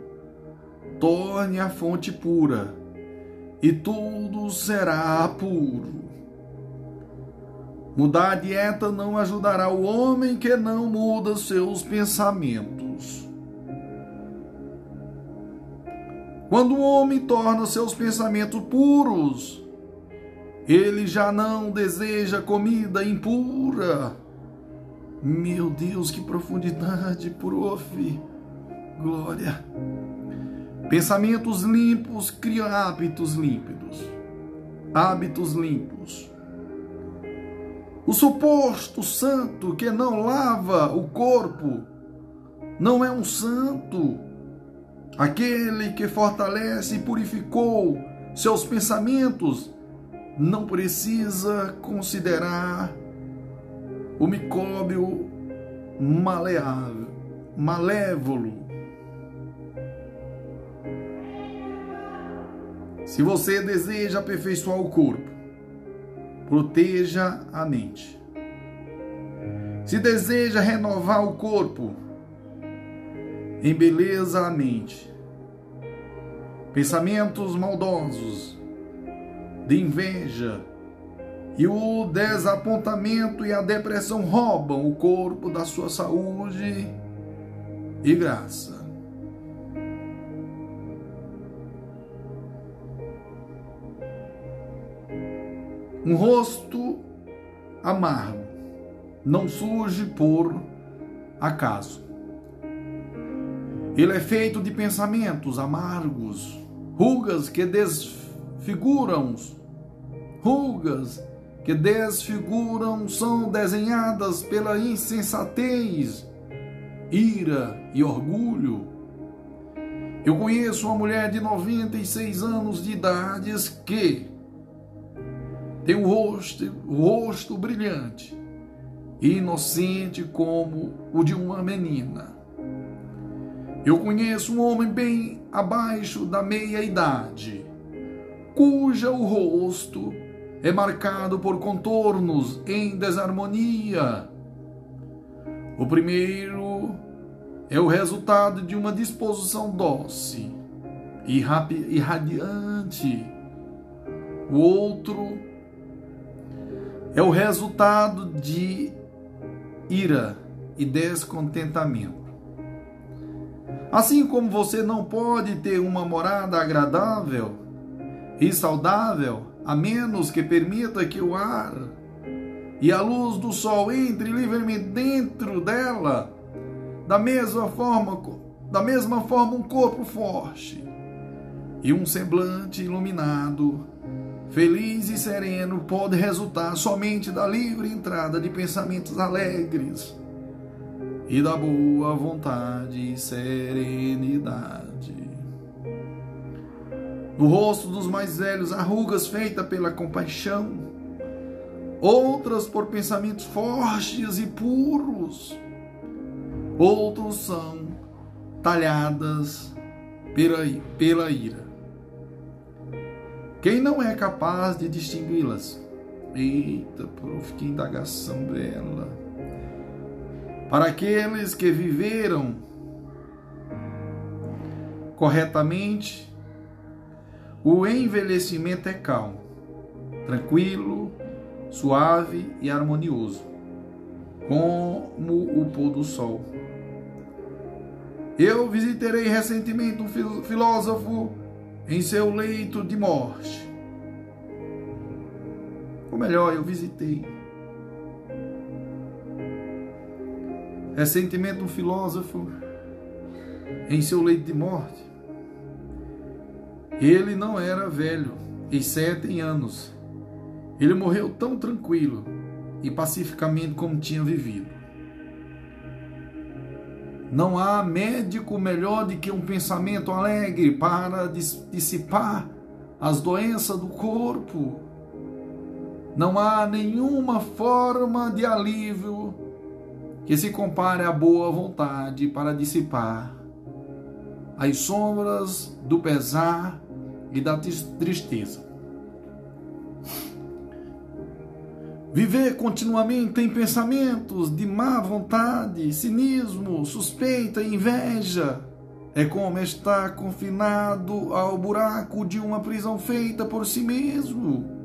Speaker 1: Torne a fonte pura e tudo será puro. Mudar a dieta não ajudará o homem que não muda seus pensamentos. Quando o homem torna seus pensamentos puros, ele já não deseja comida impura. Meu Deus, que profundidade, prof. Glória. Pensamentos limpos criam hábitos límpidos. Hábitos limpos. O suposto santo que não lava o corpo não é um santo. Aquele que fortalece e purificou seus pensamentos não precisa considerar o micróbio maleável, malévolo. Se você deseja aperfeiçoar o corpo, proteja a mente. Se deseja renovar o corpo, embeleza a mente. Pensamentos maldosos, de inveja e o desapontamento e a depressão roubam o corpo da sua saúde e graça. Um rosto amargo não surge por acaso. Ele é feito de pensamentos amargos, rugas que desfiguram, rugas que desfiguram são desenhadas pela insensatez, ira e orgulho. Eu conheço uma mulher de 96 anos de idade que tem um rosto, um rosto brilhante e inocente como o de uma menina. Eu conheço um homem bem abaixo da meia-idade, cuja o rosto é marcado por contornos em desarmonia. O primeiro é o resultado de uma disposição doce e radiante. O outro é o resultado de ira e descontentamento. Assim como você não pode ter uma morada agradável e saudável a menos que permita que o ar e a luz do sol entre livremente dentro dela, da mesma forma, da mesma forma um corpo forte e um semblante iluminado feliz e sereno pode resultar somente da livre entrada de pensamentos alegres e da boa vontade e serenidade. No rosto dos mais velhos, arrugas feitas pela compaixão, outras por pensamentos fortes e puros, outros são talhadas pela, pela ira. Quem não é capaz de distingui-las? Eita, prof, que indagação bela. Para aqueles que viveram corretamente, o envelhecimento é calmo, tranquilo, suave e harmonioso, como o pôr do sol. Eu visiterei recentemente um filósofo em seu leito de morte. Ou melhor, eu visitei. Recentemente, um filósofo em seu leito de morte. Ele não era velho, e sete anos. Ele morreu tão tranquilo e pacificamente como tinha vivido. Não há médico melhor do que um pensamento alegre para dissipar as doenças do corpo. Não há nenhuma forma de alívio que se compare à boa vontade para dissipar as sombras do pesar e da tristeza. Viver continuamente em pensamentos de má vontade, cinismo, suspeita e inveja é como estar confinado ao buraco de uma prisão feita por si mesmo.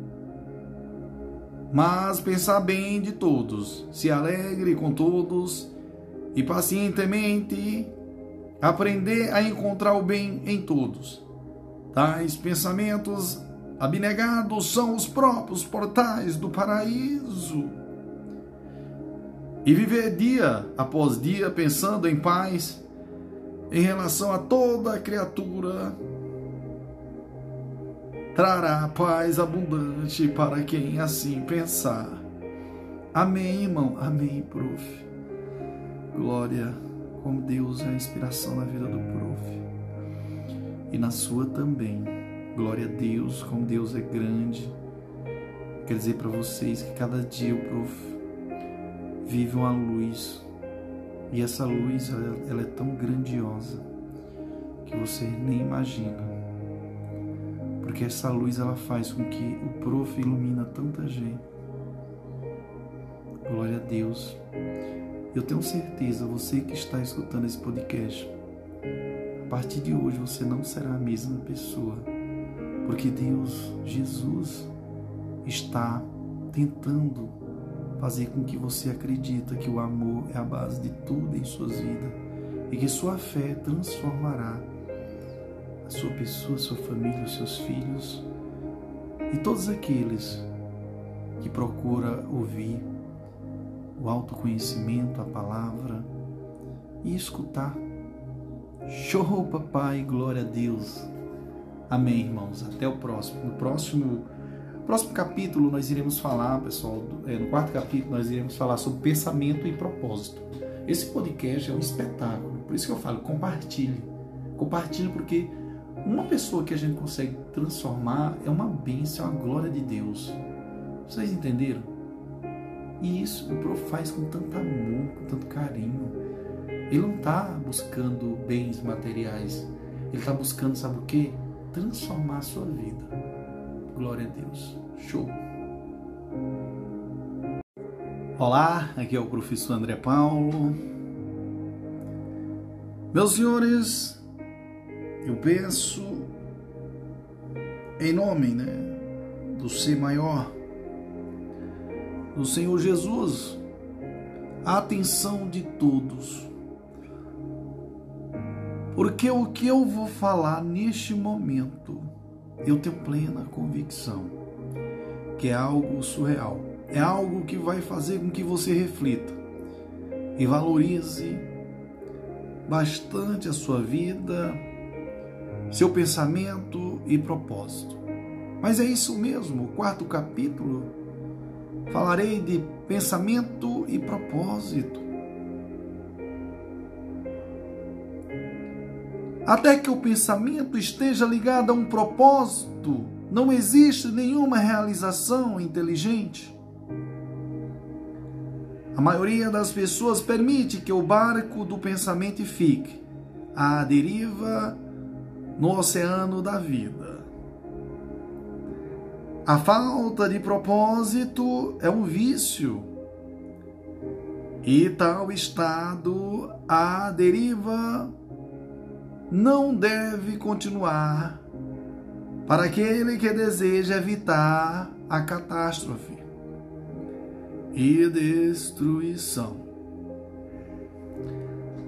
Speaker 1: Mas pensar bem de todos, se alegre com todos e pacientemente aprender a encontrar o bem em todos. Tais pensamentos abnegados são os próprios portais do paraíso. E viver dia após dia pensando em paz em relação a toda criatura trará paz abundante para quem assim pensar. Amém, irmão. Amém, prof. Glória, como Deus é a inspiração na vida do prof. E na sua também. Glória a Deus, como Deus é grande. Quer dizer para vocês que cada dia o prof vive uma luz. E essa luz, ela, ela é tão grandiosa que você nem imagina. Porque essa luz ela faz com que o prof ilumina tanta gente. Glória a Deus. Eu tenho certeza, você que está escutando esse podcast, a partir de hoje você não será a mesma pessoa porque Deus, Jesus, está tentando fazer com que você acredita que o amor é a base de tudo em suas vidas e que sua fé transformará sua pessoa, sua família, os seus filhos e todos aqueles que procura ouvir o autoconhecimento, a palavra e escutar. Show, papai, glória a Deus. Amém, irmãos. Até o próximo. No próximo, próximo capítulo nós iremos falar, pessoal, é, no quarto capítulo nós iremos falar sobre pensamento e propósito. Esse podcast é um espetáculo, por isso que eu falo, compartilhe. Compartilhe porque uma pessoa que a gente consegue transformar é uma bênção, é uma glória de Deus. Vocês entenderam? E isso o prof faz com tanto amor, com tanto carinho. Ele não está buscando bens materiais. Ele está buscando, sabe o quê? transformar a sua vida. Glória a Deus. Show. Olá, aqui é o professor André Paulo. Meus senhores, eu peço em nome né, do ser maior, do Senhor Jesus, a atenção de todos porque o que eu vou falar neste momento, eu tenho plena convicção que é algo surreal. É algo que vai fazer com que você reflita e valorize bastante a sua vida, seu pensamento e propósito. Mas é isso mesmo, o quarto capítulo falarei de pensamento e propósito. Até que o pensamento esteja ligado a um propósito, não existe nenhuma realização inteligente. A maioria das pessoas permite que o barco do pensamento fique à deriva no oceano da vida. A falta de propósito é um vício. E tal estado à deriva não deve continuar para aquele que deseja evitar a catástrofe e destruição.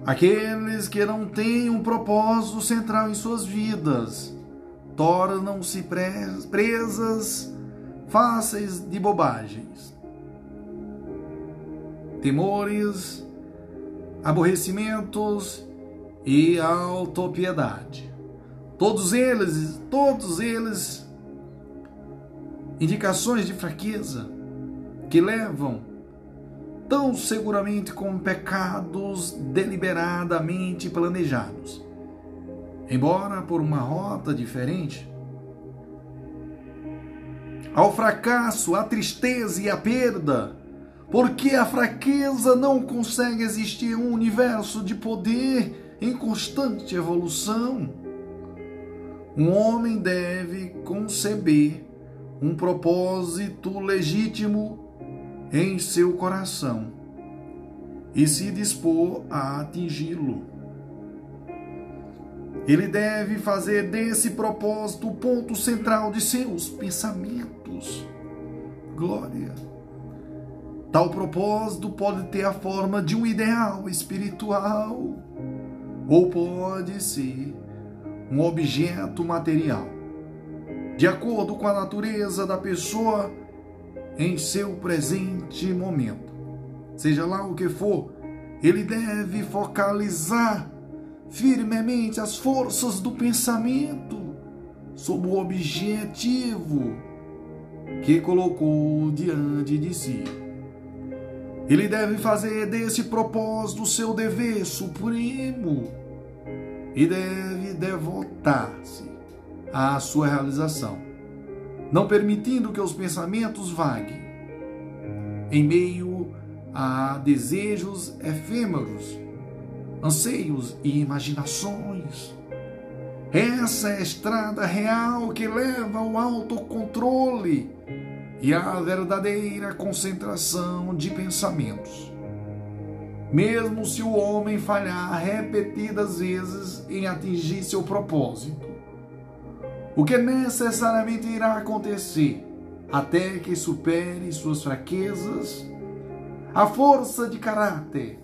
Speaker 1: Aqueles que não têm um propósito central em suas vidas tornam-se presas fáceis de bobagens, temores, aborrecimentos e autopiedade. Todos eles, todos eles indicações de fraqueza que levam tão seguramente como pecados deliberadamente planejados. Embora por uma rota diferente, ao fracasso, à tristeza e à perda, porque a fraqueza não consegue existir um universo de poder em constante evolução. Um homem deve conceber um propósito legítimo em seu coração e se dispor a atingi-lo. Ele deve fazer desse propósito o ponto central de seus pensamentos. Glória. Tal propósito pode ter a forma de um ideal espiritual ou pode ser um objeto material, de acordo com a natureza da pessoa em seu presente momento. Seja lá o que for, ele deve focalizar firmemente as forças do pensamento sobre o objetivo que colocou diante de si. Ele deve fazer desse propósito seu dever supremo e deve devotar-se à sua realização, não permitindo que os pensamentos vaguem em meio a desejos efêmeros, anseios e imaginações. Essa é a estrada real que leva ao autocontrole e à verdadeira concentração de pensamentos mesmo se o homem falhar repetidas vezes em atingir seu propósito. O que necessariamente irá acontecer até que supere suas fraquezas, a força de caráter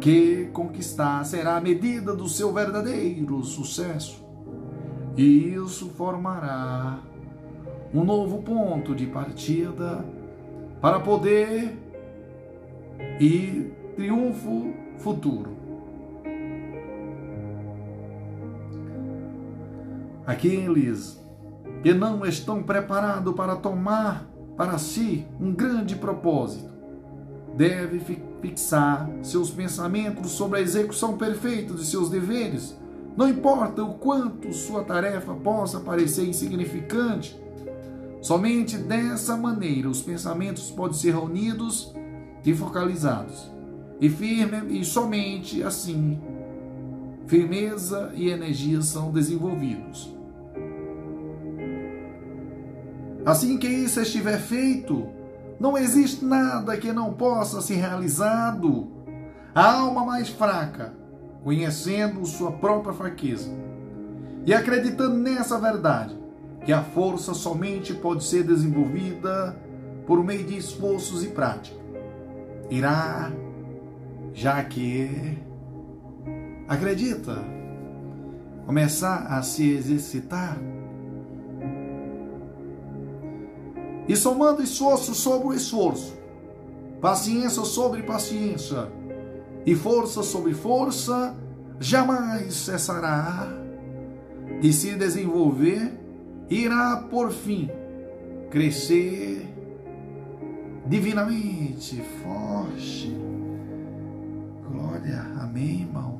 Speaker 1: que conquistar será a medida do seu verdadeiro sucesso. E isso formará um novo ponto de partida para poder ir triunfo futuro. Aqueles que não estão preparados para tomar para si um grande propósito devem fixar seus pensamentos sobre a execução perfeita de seus deveres, não importa o quanto sua tarefa possa parecer insignificante. Somente dessa maneira os pensamentos podem ser reunidos e focalizados e firme e somente assim firmeza e energia são desenvolvidos. Assim que isso estiver feito, não existe nada que não possa ser realizado. A alma mais fraca, conhecendo sua própria fraqueza e acreditando nessa verdade, que a força somente pode ser desenvolvida por meio de esforços e prática, irá já que acredita começar a se exercitar e somando esforço sobre esforço, paciência sobre paciência e força sobre força, jamais cessará de se desenvolver, irá por fim crescer divinamente forte Glória, amém, irmão.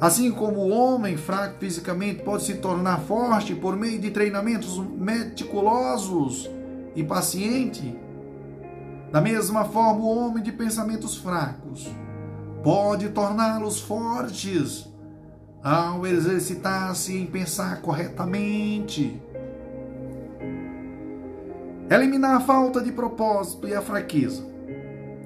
Speaker 1: Assim como o homem fraco fisicamente pode se tornar forte por meio de treinamentos meticulosos e paciente, da mesma forma o homem de pensamentos fracos pode torná-los fortes ao exercitar-se em pensar corretamente. Eliminar a falta de propósito e a fraqueza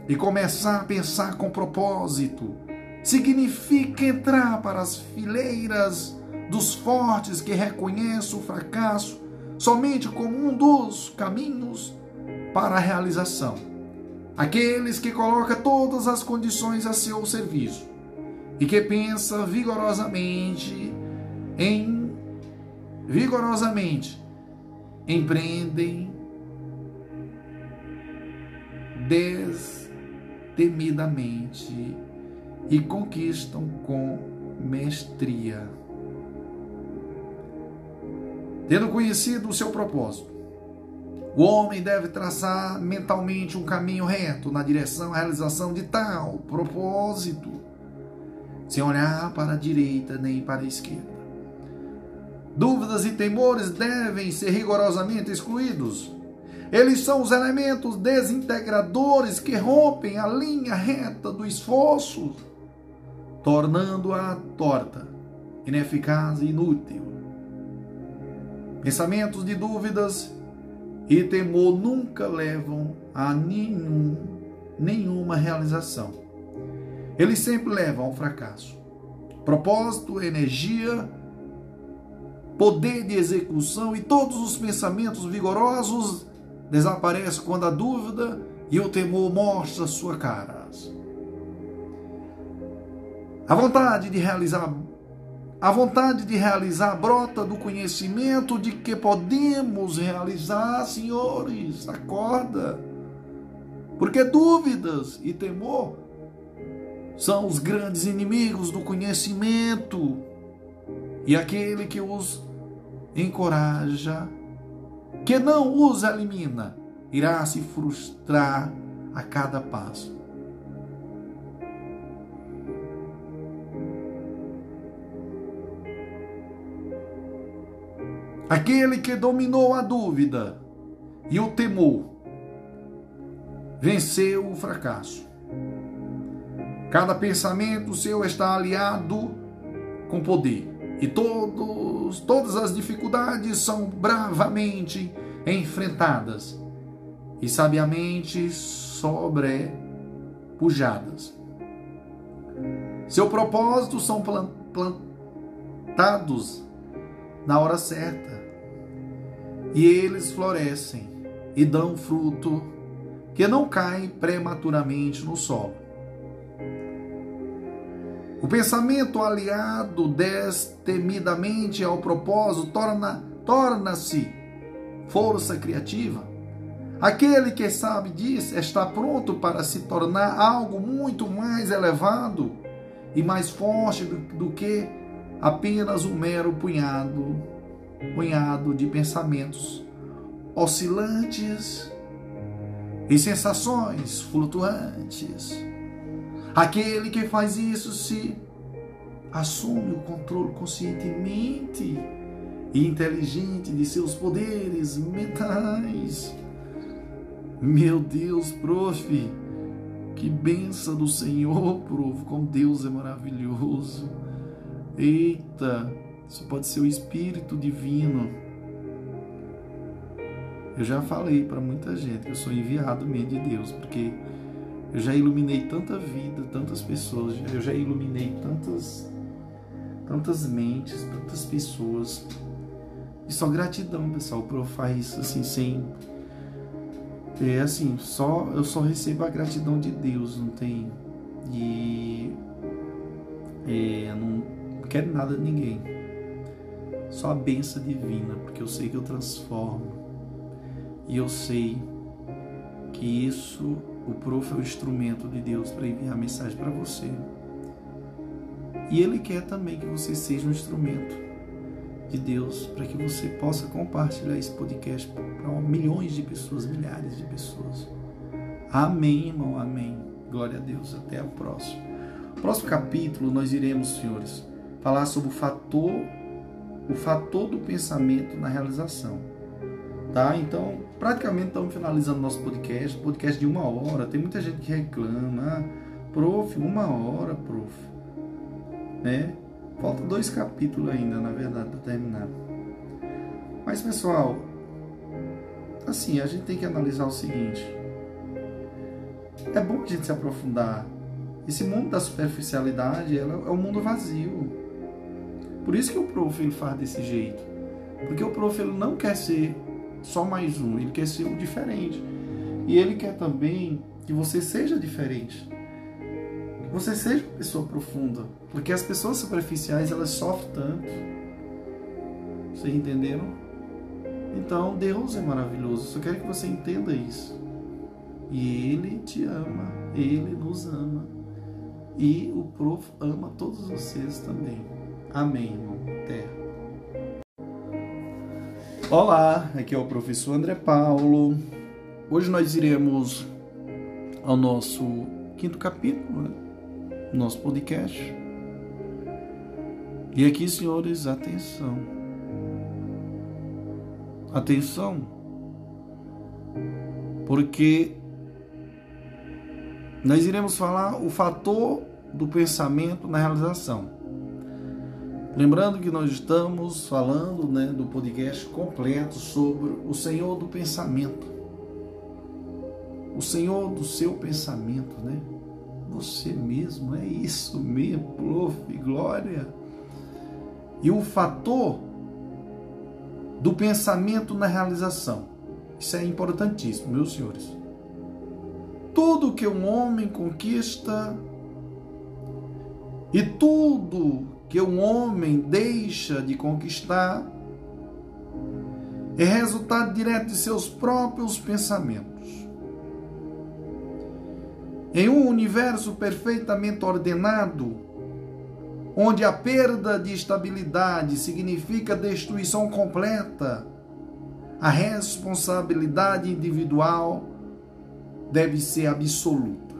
Speaker 1: e começar a pensar com propósito significa entrar para as fileiras dos fortes que reconhecem o fracasso somente como um dos caminhos para a realização. Aqueles que colocam todas as condições a seu serviço e que pensa vigorosamente em vigorosamente empreendem des temidamente e conquistam com mestria. Tendo conhecido o seu propósito, o homem deve traçar mentalmente um caminho reto na direção à realização de tal propósito, sem olhar para a direita nem para a esquerda. Dúvidas e temores devem ser rigorosamente excluídos. Eles são os elementos desintegradores que rompem a linha reta do esforço, tornando-a torta, ineficaz e inútil. Pensamentos de dúvidas e temor nunca levam a nenhum, nenhuma realização. Eles sempre levam ao fracasso. Propósito, energia, poder de execução e todos os pensamentos vigorosos desaparecem quando a dúvida e o temor mostram sua cara. A vontade de realizar a vontade de realizar brota do conhecimento de que podemos realizar, senhores. Acorda. Porque dúvidas e temor são os grandes inimigos do conhecimento. E aquele que os encoraja, que não os elimina, irá se frustrar a cada passo. Aquele que dominou a dúvida e o temor venceu o fracasso. Cada pensamento seu está aliado com poder e todos, todas as dificuldades são bravamente enfrentadas e sabiamente sobrepujadas. Seu propósito são plantados na hora certa e eles florescem e dão fruto que não cai prematuramente no solo. O pensamento aliado destemidamente ao propósito torna, torna-se força criativa. Aquele que sabe disso está pronto para se tornar algo muito mais elevado e mais forte do, do que apenas um mero punhado punhado de pensamentos oscilantes e sensações flutuantes. Aquele que faz isso se assume o controle conscientemente e inteligente de seus poderes mentais. Meu Deus, prof, que benção do Senhor, prof, como Deus é maravilhoso. Eita, isso pode ser o Espírito Divino. Eu já falei para muita gente que eu sou enviado mesmo de Deus, porque eu já iluminei tanta vida, tantas pessoas, eu já iluminei tantas, tantas mentes, tantas pessoas. E só gratidão, pessoal, por eu faz isso assim sem é assim, só eu só recebo a gratidão de Deus, não tem e é, não quero nada de ninguém. Só a benção divina, porque eu sei que eu transformo. E eu sei que isso, o prof é o instrumento de Deus para enviar mensagem para você. E Ele quer também que você seja um instrumento de Deus para que você possa compartilhar esse podcast para milhões de pessoas, milhares de pessoas. Amém, irmão, amém. Glória a Deus. Até o próximo. Próximo capítulo nós iremos, senhores, falar sobre o fator o fator do pensamento na realização. Tá? Então, praticamente estamos finalizando nosso podcast, podcast de uma hora. Tem muita gente que reclama, ah, prof, uma hora, prof. Né? Falta dois capítulos ainda, na verdade, para terminar. Mas, pessoal, assim, a gente tem que analisar o seguinte. É bom a gente se aprofundar. Esse mundo da superficialidade é um mundo vazio. Por isso que o prof ele faz desse jeito. Porque o prof ele não quer ser só mais um, ele quer ser um diferente. E ele quer também que você seja diferente. Que você seja uma pessoa profunda. Porque as pessoas superficiais elas sofrem tanto. Vocês entenderam? Então Deus é maravilhoso. Só quero que você entenda isso. E Ele te ama. Ele nos ama. E o prof ama todos vocês também. Amém, irmão. Terra. Olá, aqui é o professor André Paulo. Hoje nós iremos ao nosso quinto capítulo, né? nosso podcast. E aqui, senhores, atenção. Atenção, porque nós iremos falar o fator do pensamento na realização. Lembrando que nós estamos falando né, do podcast completo sobre o Senhor do pensamento. O Senhor do seu pensamento, né? Você mesmo, é isso mesmo, prof, glória. E o fator do pensamento na realização. Isso é importantíssimo, meus senhores. Tudo que um homem conquista e tudo que um homem deixa de conquistar é resultado direto de seus próprios pensamentos. Em um universo perfeitamente ordenado, onde a perda de estabilidade significa destruição completa, a responsabilidade individual deve ser absoluta.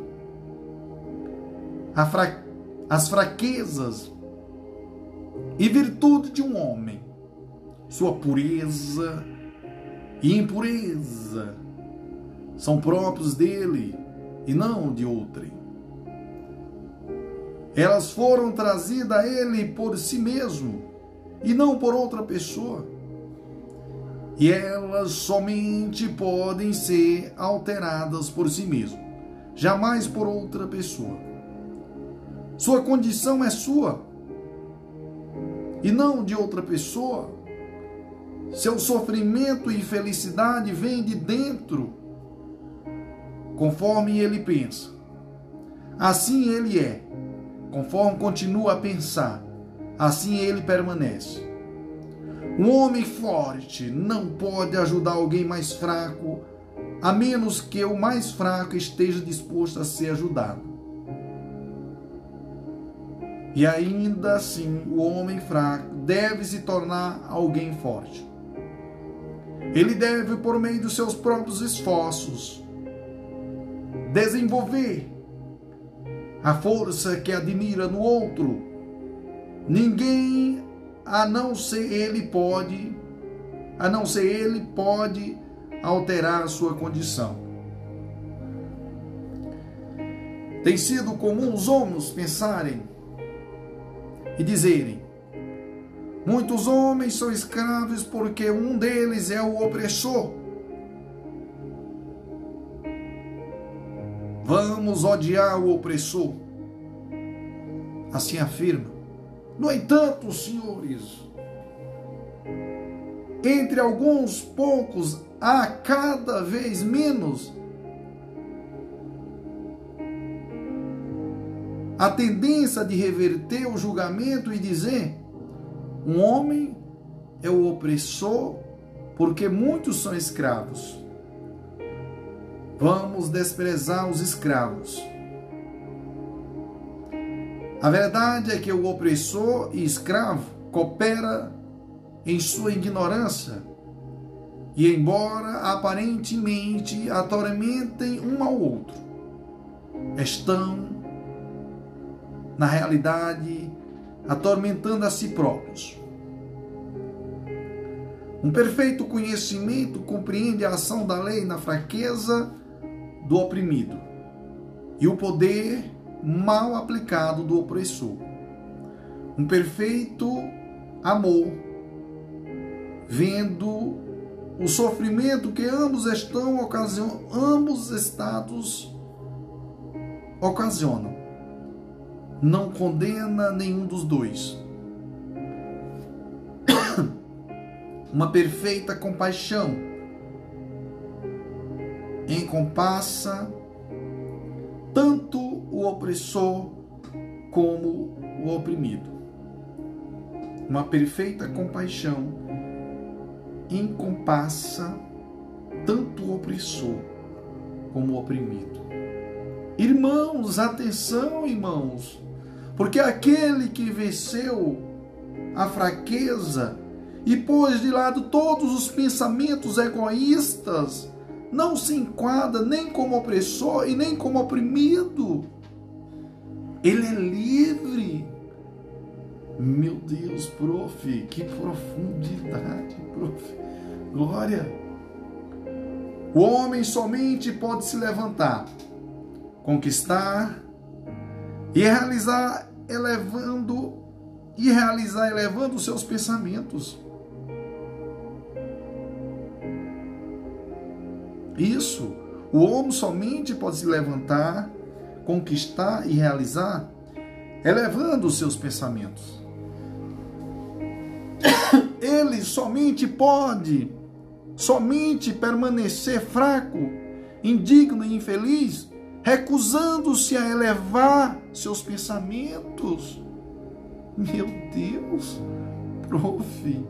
Speaker 1: Fra... As fraquezas e virtude de um homem, sua pureza e impureza são próprios dele e não de outrem. Elas foram trazidas a ele por si mesmo e não por outra pessoa. E elas somente podem ser alteradas por si mesmo, jamais por outra pessoa. Sua condição é sua e não de outra pessoa. Seu sofrimento e felicidade vêm de dentro, conforme ele pensa. Assim ele é, conforme continua a pensar, assim ele permanece. Um homem forte não pode ajudar alguém mais fraco, a menos que o mais fraco esteja disposto a ser ajudado. E ainda assim, o homem fraco deve se tornar alguém forte. Ele deve, por meio dos seus próprios esforços, desenvolver a força que admira no outro. Ninguém a não ser ele pode, a não ser ele pode alterar a sua condição. Tem sido comum os homens pensarem e dizerem: Muitos homens são escravos porque um deles é o opressor. Vamos odiar o opressor. Assim afirma. No entanto, senhores, entre alguns poucos há cada vez menos a tendência de reverter o julgamento e dizer: um homem é o opressor porque muitos são escravos. Vamos desprezar os escravos. A verdade é que o opressor e escravo coopera em sua ignorância e, embora aparentemente atormentem um ao outro, estão na realidade, atormentando a si próprios. Um perfeito conhecimento compreende a ação da lei na fraqueza do oprimido e o poder mal aplicado do opressor. Um perfeito amor, vendo o sofrimento que ambos estão ocasionando, ambos estados ocasionam não condena nenhum dos dois. Uma perfeita compaixão encompassa tanto o opressor como o oprimido. Uma perfeita compaixão encompassa tanto o opressor como o oprimido. Irmãos, atenção, irmãos. Porque aquele que venceu a fraqueza e pôs de lado todos os pensamentos egoístas, não se enquadra nem como opressor e nem como oprimido. Ele é livre. Meu Deus, prof, que profundidade, prof. Glória. O homem somente pode se levantar, conquistar e realizar elevando e realizar elevando os seus pensamentos. Isso, o homem somente pode se levantar, conquistar e realizar elevando os seus pensamentos. Ele somente pode, somente permanecer fraco, indigno e infeliz, recusando-se a elevar seus pensamentos. Meu Deus, prof.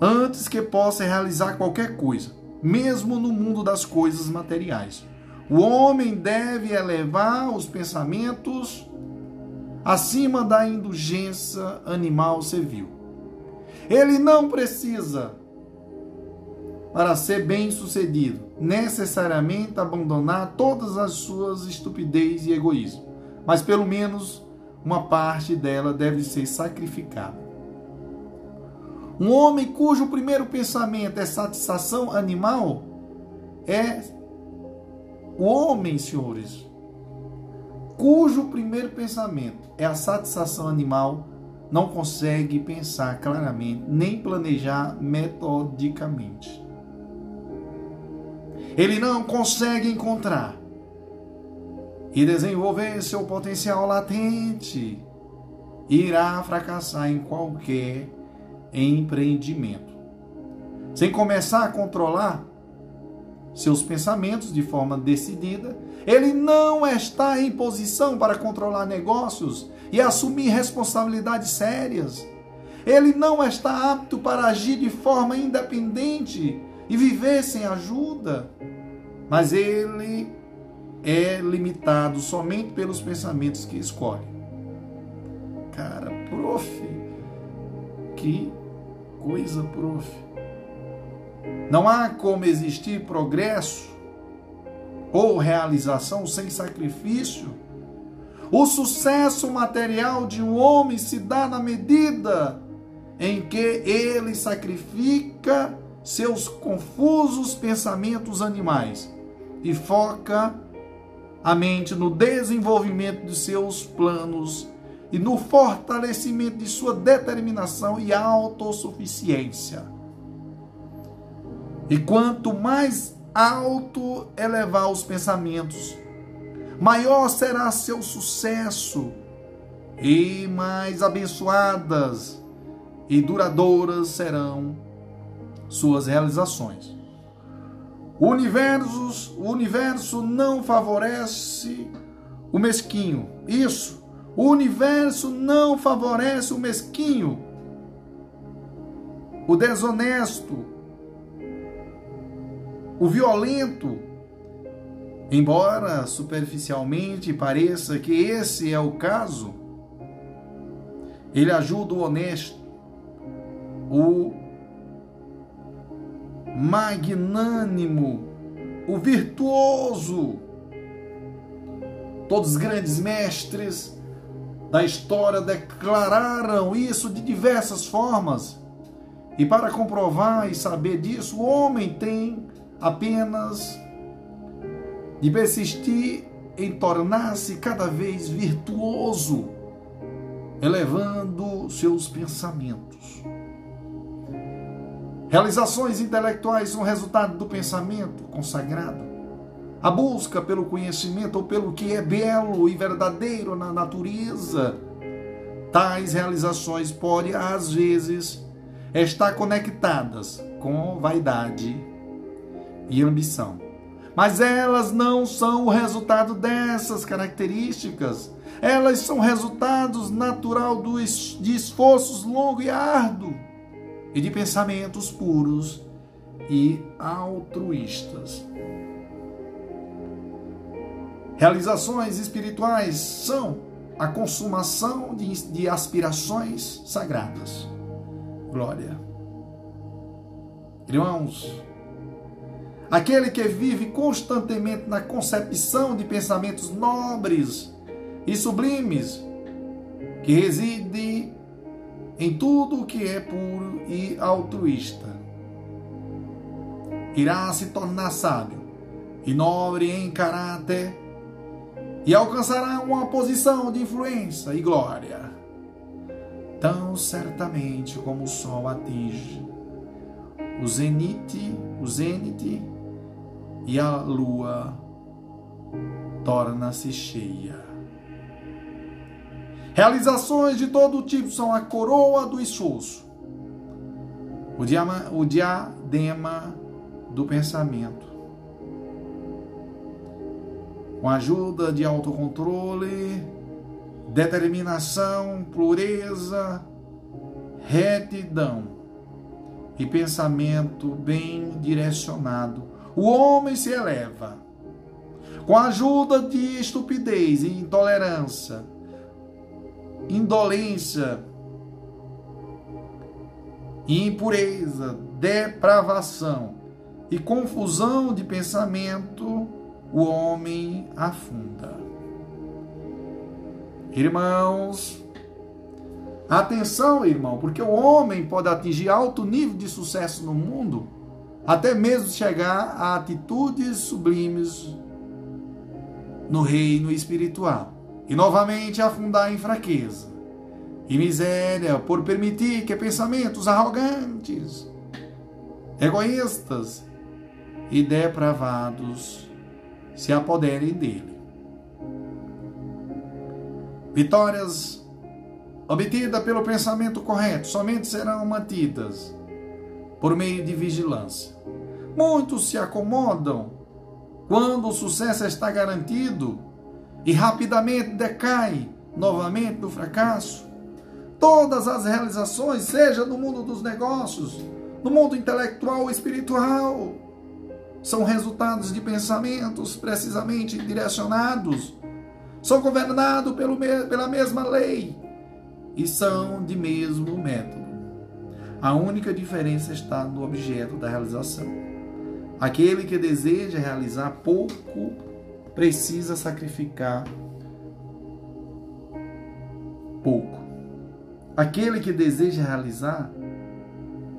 Speaker 1: Antes que possa realizar qualquer coisa, mesmo no mundo das coisas materiais, o homem deve elevar os pensamentos acima da indulgência animal civil. Ele não precisa, para ser bem-sucedido, necessariamente abandonar todas as suas estupidez e egoísmo, mas pelo menos uma parte dela deve ser sacrificada. Um homem cujo primeiro pensamento é satisfação animal é o homem, senhores, cujo primeiro pensamento é a satisfação animal, não consegue pensar claramente, nem planejar metodicamente. Ele não consegue encontrar e desenvolver seu potencial latente, irá fracassar em qualquer empreendimento. Sem começar a controlar seus pensamentos de forma decidida, ele não está em posição para controlar negócios e assumir responsabilidades sérias. Ele não está apto para agir de forma independente e viver sem ajuda. Mas ele é limitado somente pelos pensamentos que escolhe. Cara, prof, que coisa, prof. Não há como existir progresso ou realização sem sacrifício. O sucesso material de um homem se dá na medida em que ele sacrifica seus confusos pensamentos animais e foca a mente no desenvolvimento de seus planos e no fortalecimento de sua determinação e autossuficiência. E quanto mais alto elevar os pensamentos, maior será seu sucesso e mais abençoadas e duradouras serão suas realizações. O universo, o universo não favorece o mesquinho. Isso. O universo não favorece o mesquinho, o desonesto, o violento. Embora superficialmente pareça que esse é o caso, ele ajuda o honesto, o magnânimo, o virtuoso. Todos os grandes mestres da história declararam isso de diversas formas. E para comprovar e saber disso, o homem tem apenas de persistir em tornar-se cada vez virtuoso, elevando seus pensamentos. Realizações intelectuais são resultado do pensamento consagrado. A busca pelo conhecimento ou pelo que é belo e verdadeiro na natureza. Tais realizações podem, às vezes, estar conectadas com vaidade e ambição. Mas elas não são o resultado dessas características. Elas são resultados natural de esforços longos e árduos e de pensamentos puros e altruístas. Realizações espirituais são a consumação de, de aspirações sagradas, Glória. Irmãos, aquele que vive constantemente na concepção de pensamentos nobres e sublimes, que reside em tudo o que é puro e altruísta, irá se tornar sábio e nobre em caráter e alcançará uma posição de influência e glória, tão certamente como o sol atinge o zenite, o zênite e a lua torna-se cheia. Realizações de todo tipo são a coroa do esforço, o, diama, o diadema do pensamento. Com a ajuda de autocontrole, determinação, pureza, retidão e pensamento bem direcionado, o homem se eleva. Com a ajuda de estupidez e intolerância, indolência, impureza, depravação e confusão de pensamento, o homem afunda. Irmãos, atenção, irmão, porque o homem pode atingir alto nível de sucesso no mundo até mesmo chegar a atitudes sublimes no reino espiritual e novamente afundar em fraqueza e miséria por permitir que pensamentos arrogantes, egoístas e depravados se apoderem dele. Vitórias obtidas pelo pensamento correto somente serão mantidas por meio de vigilância. Muitos se acomodam quando o sucesso está garantido e rapidamente decai novamente no fracasso. Todas as realizações, seja no mundo dos negócios, no mundo intelectual ou espiritual, são resultados de pensamentos precisamente direcionados, são governados pelo, pela mesma lei e são de mesmo método. A única diferença está no objeto da realização. Aquele que deseja realizar pouco precisa sacrificar pouco. Aquele que deseja realizar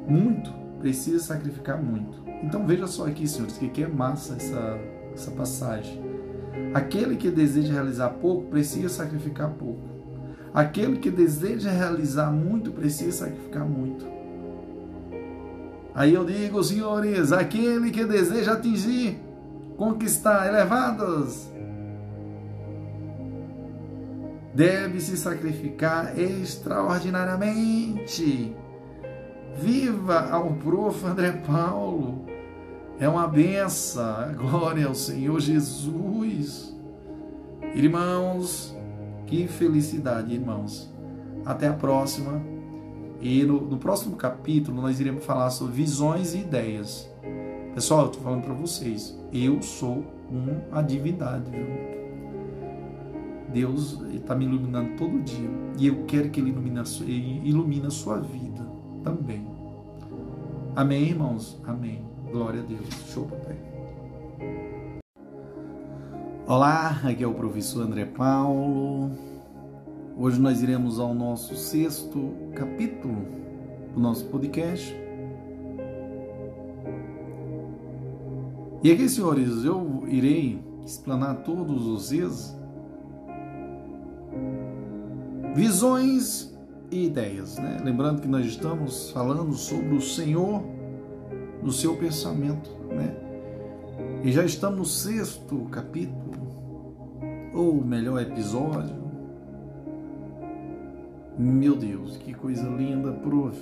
Speaker 1: muito precisa sacrificar muito. Então veja só aqui, senhores, que, que é massa essa, essa passagem. Aquele que deseja realizar pouco precisa sacrificar pouco. Aquele que deseja realizar muito precisa sacrificar muito. Aí eu digo, senhores, aquele que deseja atingir, conquistar elevadas, deve se sacrificar extraordinariamente. Viva ao prof. André Paulo. É uma benção. Glória ao Senhor Jesus. Irmãos, que felicidade, irmãos. Até a próxima. E no, no, próximo capítulo nós iremos falar sobre visões e ideias. Pessoal, eu estou falando para vocês, eu sou uma divindade, viu? Deus está me iluminando todo dia e eu quero que Ele ilumine a, ilumine a sua vida também. Amém, irmãos? Amém. Glória a Deus. Show, papai. Olá, aqui é o professor André Paulo. Hoje nós iremos ao nosso sexto capítulo do nosso podcast. E aqui, senhores, eu irei explanar todos os dias visões e ideias, né? Lembrando que nós estamos falando sobre o Senhor no seu pensamento, né? E já estamos no sexto capítulo, ou melhor episódio, meu Deus, que coisa linda, prof.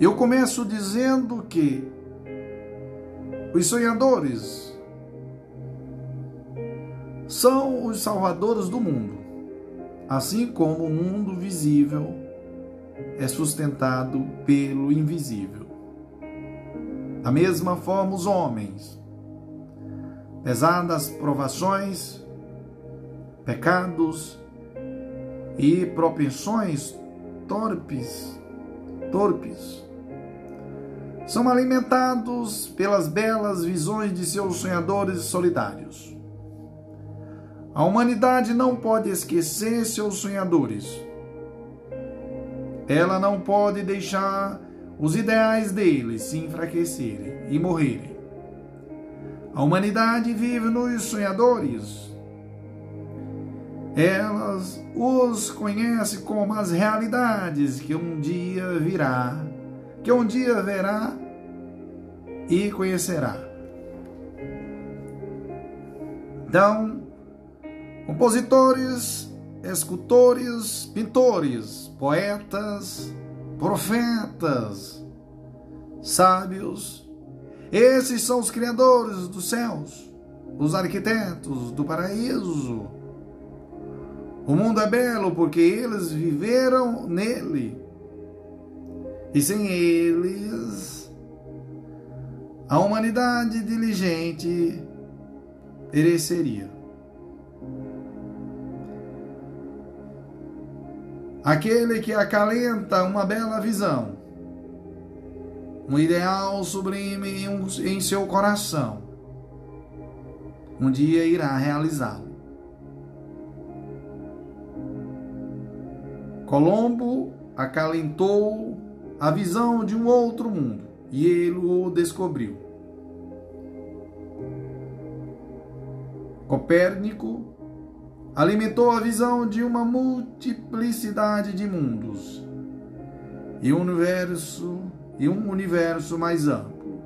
Speaker 1: Eu começo dizendo que os sonhadores são os salvadores do mundo, assim como o mundo visível é sustentado pelo invisível. Da mesma forma, os homens, pesadas provações, pecados, e propensões torpes, torpes. São alimentados pelas belas visões de seus sonhadores solitários. A humanidade não pode esquecer seus sonhadores. Ela não pode deixar os ideais deles se enfraquecerem e morrerem. A humanidade vive nos sonhadores. Elas os conhecem como as realidades que um dia virá, que um dia verá e conhecerá. Então, compositores, escultores, pintores, poetas, profetas, sábios. Esses são os criadores dos céus, os arquitetos do paraíso. O mundo é belo porque eles viveram nele. E sem eles, a humanidade diligente pereceria. aquele que acalenta uma bela visão, um ideal sublime em seu coração, um dia irá realizá-lo. Colombo acalentou a visão de um outro mundo e ele o descobriu. Copérnico alimentou a visão de uma multiplicidade de mundos e um universo e um universo mais amplo.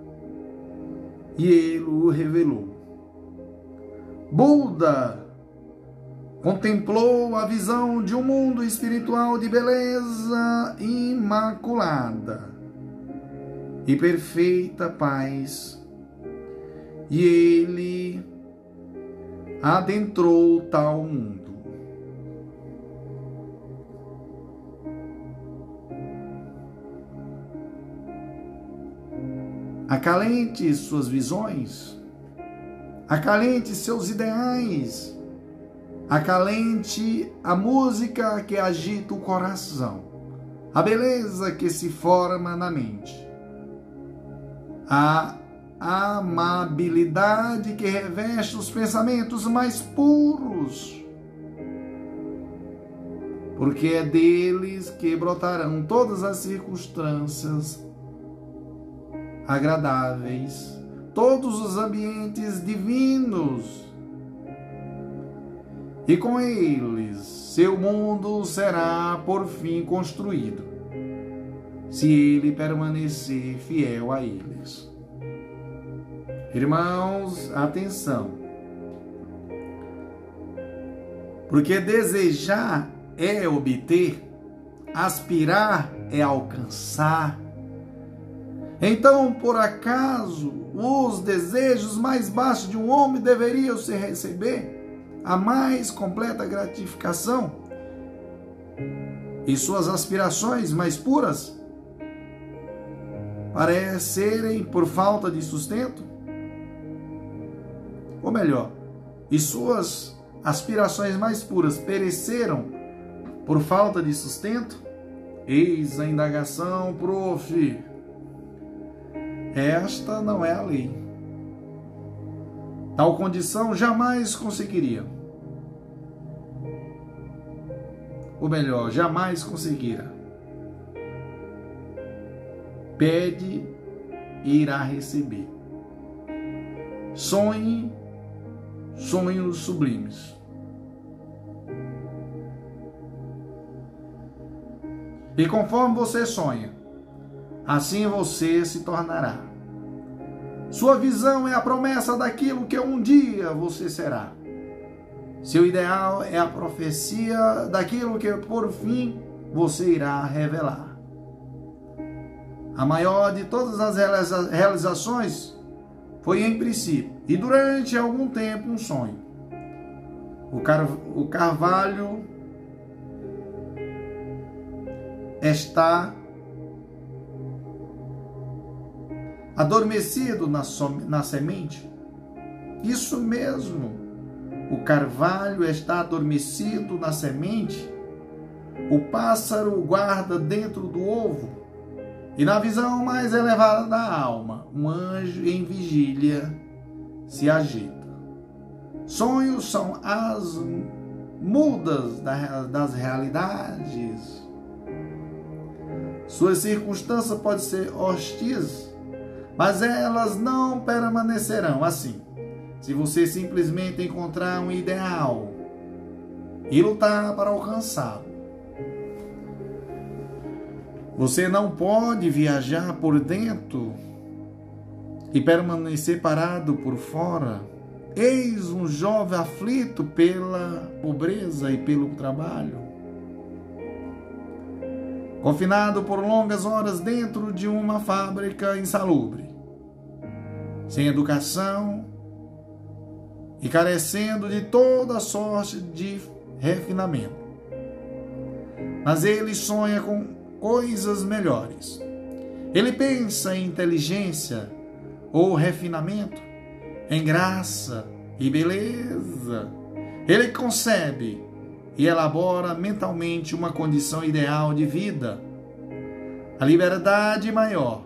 Speaker 1: E ele o revelou. Buda contemplou a visão de um mundo espiritual de beleza imaculada e perfeita paz. E ele adentrou tal mundo. Acalente suas visões, acalente seus ideais, acalente a música que agita o coração, a beleza que se forma na mente, a amabilidade que reveste os pensamentos mais puros. Porque é deles que brotarão todas as circunstâncias agradáveis, todos os ambientes divinos. E com eles seu mundo será por fim construído, se ele permanecer fiel a eles. Irmãos, atenção. Porque desejar é obter, aspirar é alcançar. Então, por acaso, os desejos mais baixos de um homem deveriam se receber a mais completa gratificação? E suas aspirações mais puras parecerem por falta de sustento? ou melhor, e suas aspirações mais puras pereceram por falta de sustento? Eis a indagação, prof. Esta não é a lei. Tal condição jamais conseguiria. Ou melhor, jamais conseguirá. Pede e irá receber. Sonhe sonhos sublimes. E conforme você sonha, assim você se tornará. Sua visão é a promessa daquilo que um dia você será. Seu ideal é a profecia daquilo que por fim você irá revelar. A maior de todas as realizações foi em princípio e durante algum tempo um sonho. O, car o carvalho está adormecido na, na semente. Isso mesmo. O carvalho está adormecido na semente, o pássaro guarda dentro do ovo, e na visão mais elevada da alma, um anjo em vigília se agita. Sonhos são as mudas das realidades. Suas circunstâncias podem ser hostis, mas elas não permanecerão assim. Se você simplesmente encontrar um ideal e lutar para alcançá-lo, você não pode viajar por dentro e permanecer parado por fora. Eis um jovem aflito pela pobreza e pelo trabalho, confinado por longas horas dentro de uma fábrica insalubre, sem educação e carecendo de toda sorte de refinamento. Mas ele sonha com coisas melhores. Ele pensa em inteligência ou refinamento, em graça e beleza. Ele concebe e elabora mentalmente uma condição ideal de vida, a liberdade maior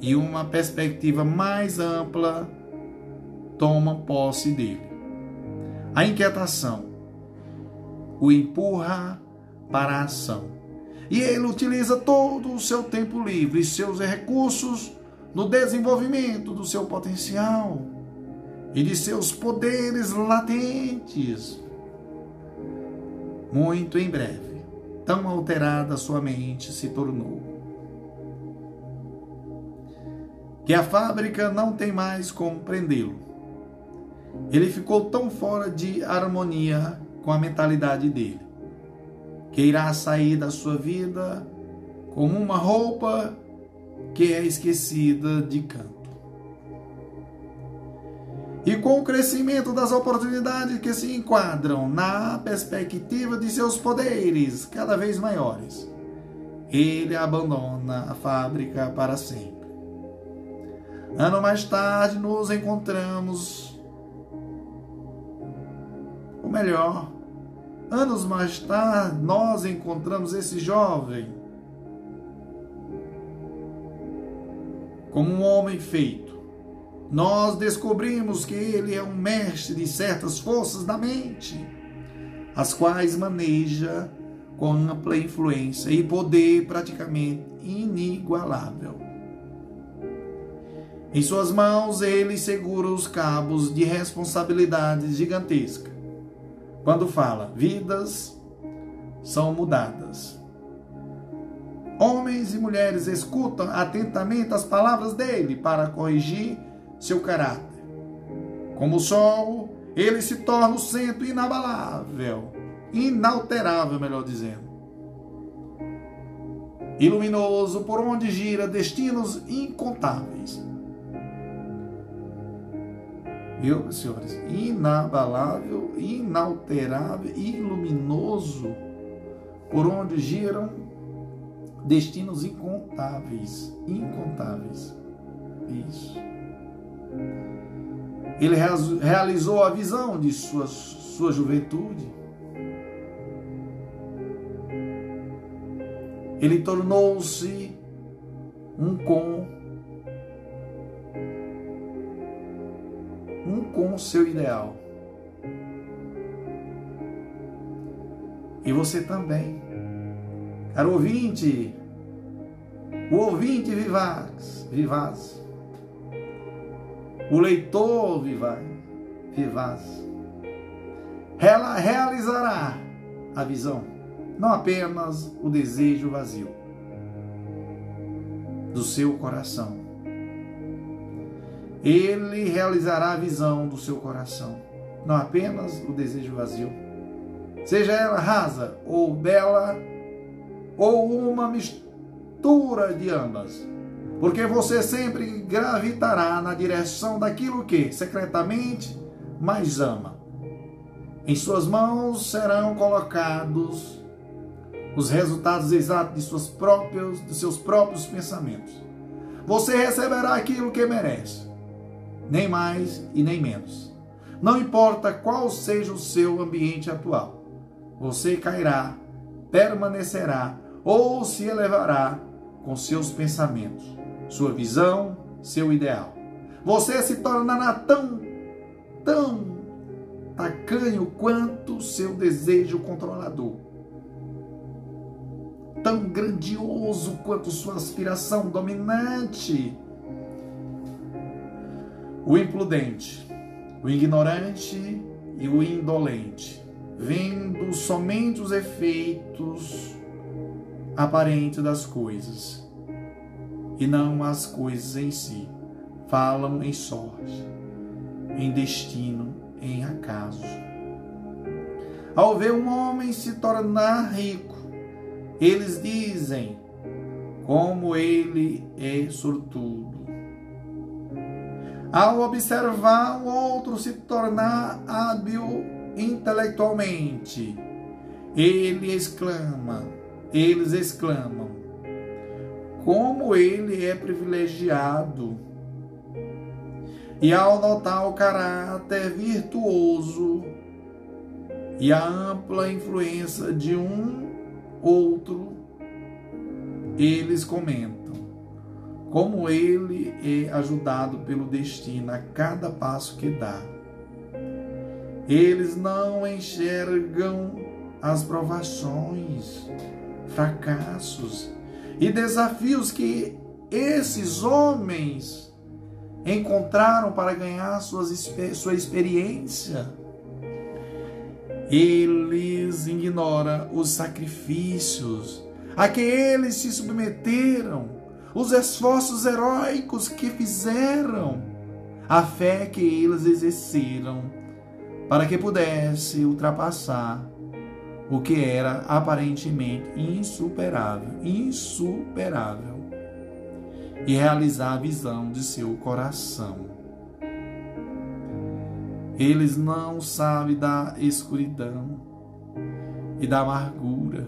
Speaker 1: e uma perspectiva mais ampla tomam posse dele. A inquietação o empurra para a ação. E ele utiliza todo o seu tempo livre e seus recursos no desenvolvimento do seu potencial e de seus poderes latentes. Muito em breve, tão alterada sua mente se tornou. Que a fábrica não tem mais como prendê-lo. Ele ficou tão fora de harmonia com a mentalidade dele que irá sair da sua vida como uma roupa que é esquecida de canto. E com o crescimento das oportunidades que se enquadram na perspectiva de seus poderes cada vez maiores, ele abandona a fábrica para sempre. Ano mais tarde nos encontramos, o melhor, Anos mais tarde, nós encontramos esse jovem como um homem feito. Nós descobrimos que ele é um mestre de certas forças da mente, as quais maneja com ampla influência e poder praticamente inigualável. Em suas mãos, ele segura os cabos de responsabilidade gigantesca quando fala, vidas são mudadas. Homens e mulheres escutam atentamente as palavras dele para corrigir seu caráter. Como o sol, ele se torna o centro inabalável, inalterável, melhor dizendo. Iluminoso por onde gira destinos incontáveis viu, senhores? Inabalável, inalterável e luminoso, por onde giram destinos incontáveis. Incontáveis. Isso. Ele realizou a visão de sua, sua juventude. Ele tornou-se um com um com o seu ideal. E você também. Caro ouvinte, o ouvinte vivaz, vivaz, o leitor vivaz, vivaz, realizará a visão, não apenas o desejo vazio do seu coração ele realizará a visão do seu coração, não apenas o desejo vazio. Seja ela rasa ou bela, ou uma mistura de ambas. Porque você sempre gravitará na direção daquilo que secretamente mais ama. Em suas mãos serão colocados os resultados exatos de, próprias, de seus próprios pensamentos. Você receberá aquilo que merece nem mais e nem menos. Não importa qual seja o seu ambiente atual, você cairá permanecerá ou se elevará com seus pensamentos, sua visão, seu ideal. Você se tornará tão, tão tacanho quanto seu desejo controlador. Tão grandioso quanto sua aspiração dominante. O imprudente, o ignorante e o indolente, vendo somente os efeitos aparentes das coisas e não as coisas em si, falam em sorte, em destino, em acaso. Ao ver um homem se tornar rico, eles dizem como ele é sortudo. Ao observar o outro se tornar hábil intelectualmente, ele exclama, eles exclamam, como ele é privilegiado. E ao notar o caráter virtuoso e a ampla influência de um outro, eles comentam como ele é ajudado pelo destino a cada passo que dá. Eles não enxergam as provações, fracassos e desafios que esses homens encontraram para ganhar suas, sua experiência. Eles ignoram os sacrifícios a que eles se submeteram os esforços heróicos que fizeram, a fé que eles exerceram para que pudesse ultrapassar o que era aparentemente insuperável, insuperável, e realizar a visão de seu coração. Eles não sabem da escuridão e da amargura.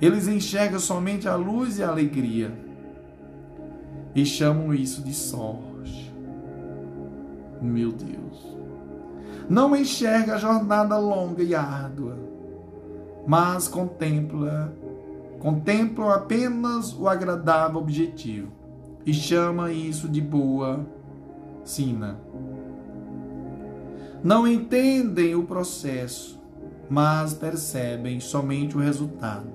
Speaker 1: Eles enxergam somente a luz e a alegria e chamam isso de sorte. Meu Deus. Não enxerga a jornada longa e árdua, mas contempla contemplam apenas o agradável objetivo e chama isso de boa sina. Não entendem o processo, mas percebem somente o resultado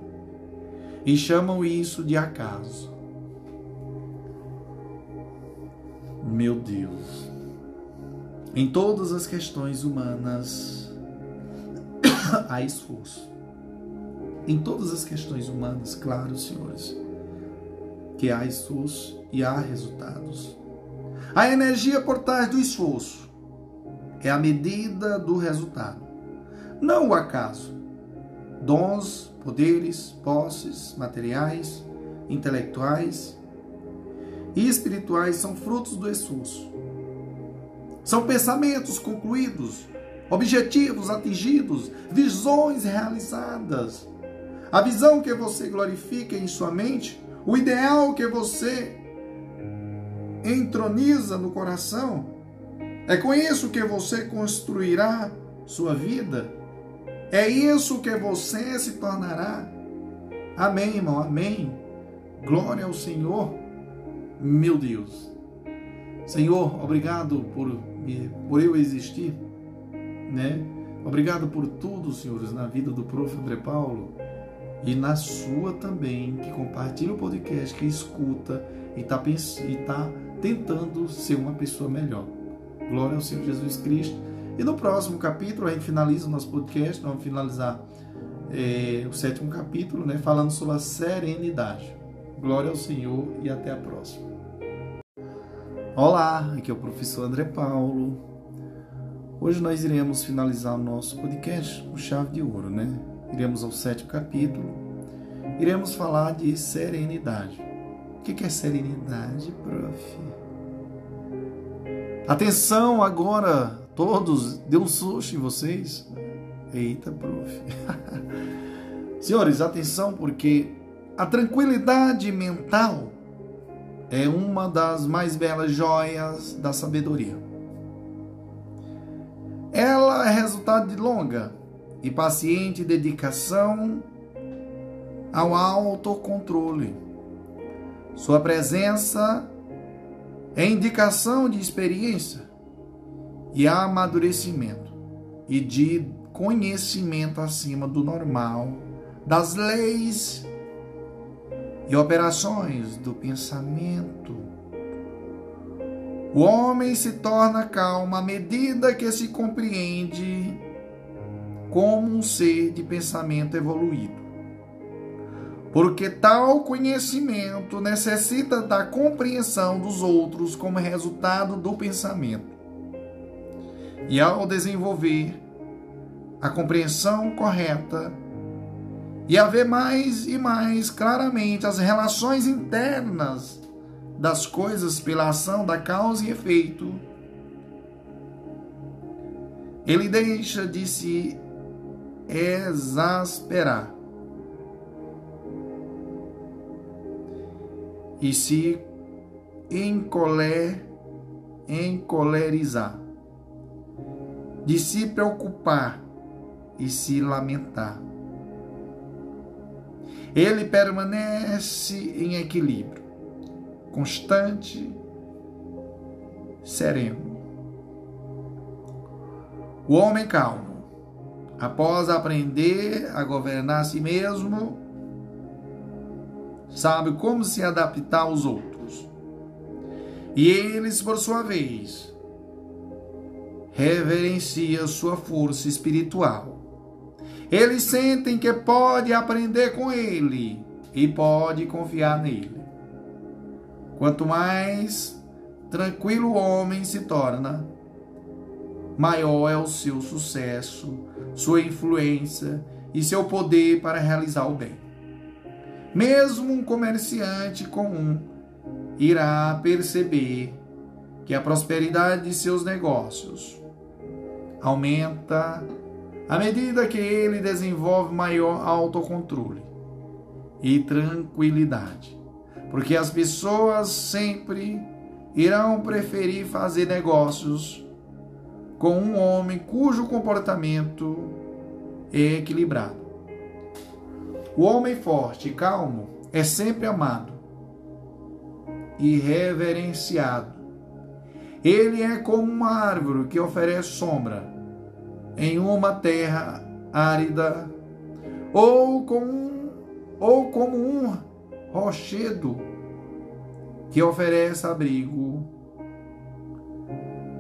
Speaker 1: e chamam isso de acaso. Meu Deus. Em todas as questões humanas há esforço. Em todas as questões humanas, claro, senhores, que há esforço e há resultados. A energia por trás do esforço é a medida do resultado, não o acaso. Dons, poderes, posses, materiais, intelectuais e espirituais são frutos do esforço. São pensamentos concluídos, objetivos atingidos, visões realizadas. A visão que você glorifica em sua mente, o ideal que você entroniza no coração, é com isso que você construirá sua vida. É isso que você se tornará. Amém, irmão. Amém. Glória ao Senhor meu Deus. Senhor, obrigado por, por eu existir, né? Obrigado por tudo, senhores, na vida do prof. André Paulo e na sua também, que compartilha o podcast, que escuta e está tá tentando ser uma pessoa melhor. Glória ao Senhor Jesus Cristo. E no próximo capítulo, a gente finaliza o nosso podcast, vamos finalizar é, o sétimo capítulo, né, falando sobre a serenidade. Glória ao Senhor e até a próxima. Olá, aqui é o professor André Paulo. Hoje nós iremos finalizar o nosso podcast com chave de ouro, né? Iremos ao sétimo capítulo. Iremos falar de serenidade. O que é serenidade, prof? Atenção agora, todos, deu um susto em vocês. Eita, prof. Senhores, atenção porque a tranquilidade mental é uma das mais belas joias da sabedoria. Ela é resultado de longa e paciente dedicação ao autocontrole. Sua presença é indicação de experiência e amadurecimento e de conhecimento acima do normal das leis e operações do pensamento. O homem se torna calmo à medida que se compreende como um ser de pensamento evoluído. Porque tal conhecimento necessita da compreensão dos outros como resultado do pensamento. E ao desenvolver a compreensão correta e a ver mais e mais claramente as relações internas das coisas pela ação da causa e efeito, ele deixa de se exasperar e se encoler, encolerizar, de se preocupar e se lamentar. Ele permanece em equilíbrio, constante, sereno. O homem calmo, após aprender a governar a si mesmo, sabe como se adaptar aos outros. E eles, por sua vez, reverencia sua força espiritual. Eles sentem que pode aprender com ele e pode confiar nele. Quanto mais tranquilo o homem se torna, maior é o seu sucesso, sua influência e seu poder para realizar o bem. Mesmo um comerciante comum irá perceber que a prosperidade de seus negócios aumenta à medida que ele desenvolve maior autocontrole e tranquilidade. Porque as pessoas sempre irão preferir fazer negócios com um homem cujo comportamento é equilibrado. O homem forte e calmo é sempre amado e reverenciado. Ele é como uma árvore que oferece sombra em uma terra árida, ou como, ou como um rochedo que oferece abrigo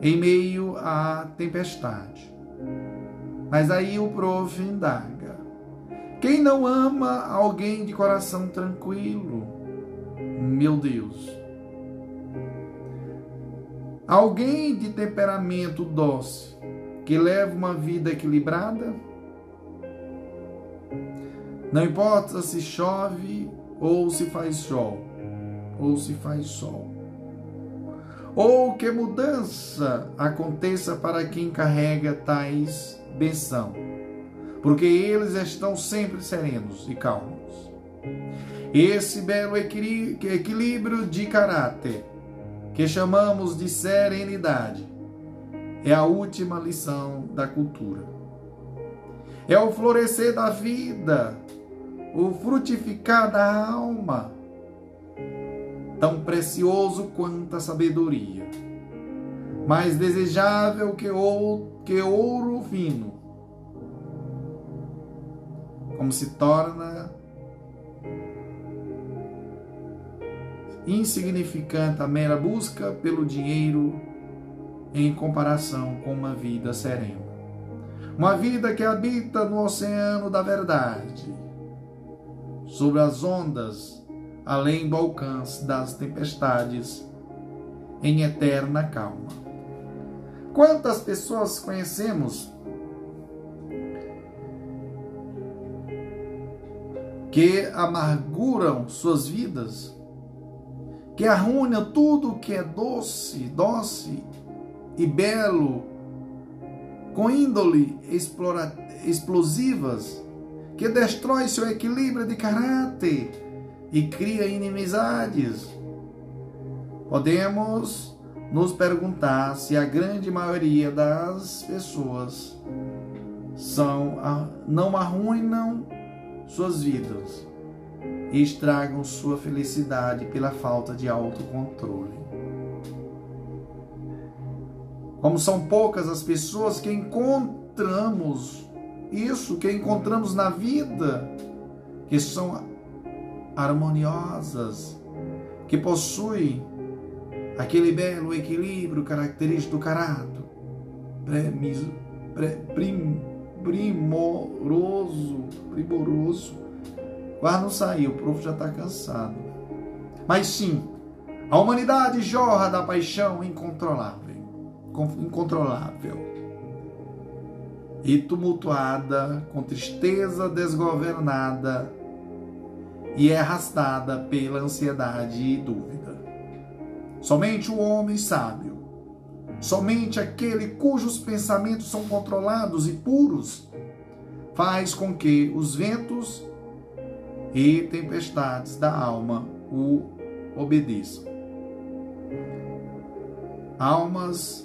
Speaker 1: em meio à tempestade. Mas aí o prof indaga: quem não ama alguém de coração tranquilo? Meu Deus. Alguém de temperamento doce, que leva uma vida equilibrada? Não importa se chove ou se faz sol, ou se faz sol. Ou que mudança aconteça para quem carrega tais benção porque eles estão sempre serenos e calmos. Esse belo equilíbrio de caráter, que chamamos de serenidade, é a última lição da cultura. É o florescer da vida, o frutificar da alma, tão precioso quanto a sabedoria, mais desejável que ouro fino como se torna insignificante a mera busca pelo dinheiro em comparação com uma vida serena. Uma vida que habita no oceano da verdade, sobre as ondas, além do alcance das tempestades, em eterna calma. Quantas pessoas conhecemos que amarguram suas vidas, que arruinam tudo que é doce, doce e belo, com índole explosivas, que destrói seu equilíbrio de caráter e cria inimizades. Podemos nos perguntar se a grande maioria das pessoas são não arruinam suas vidas, e estragam sua felicidade pela falta de autocontrole. Como são poucas as pessoas que encontramos isso, que encontramos na vida, que são harmoniosas, que possuem aquele belo equilíbrio característico do caráter, prim, primoroso, primoroso. Quase não saiu, o prof já está cansado. Mas sim, a humanidade jorra da paixão incontrolável, incontrolável e tumultuada, com tristeza desgovernada e é arrastada pela ansiedade e dúvida. Somente o homem sábio, somente aquele cujos pensamentos são controlados e puros, faz com que os ventos e tempestades da alma o obedeçam. Almas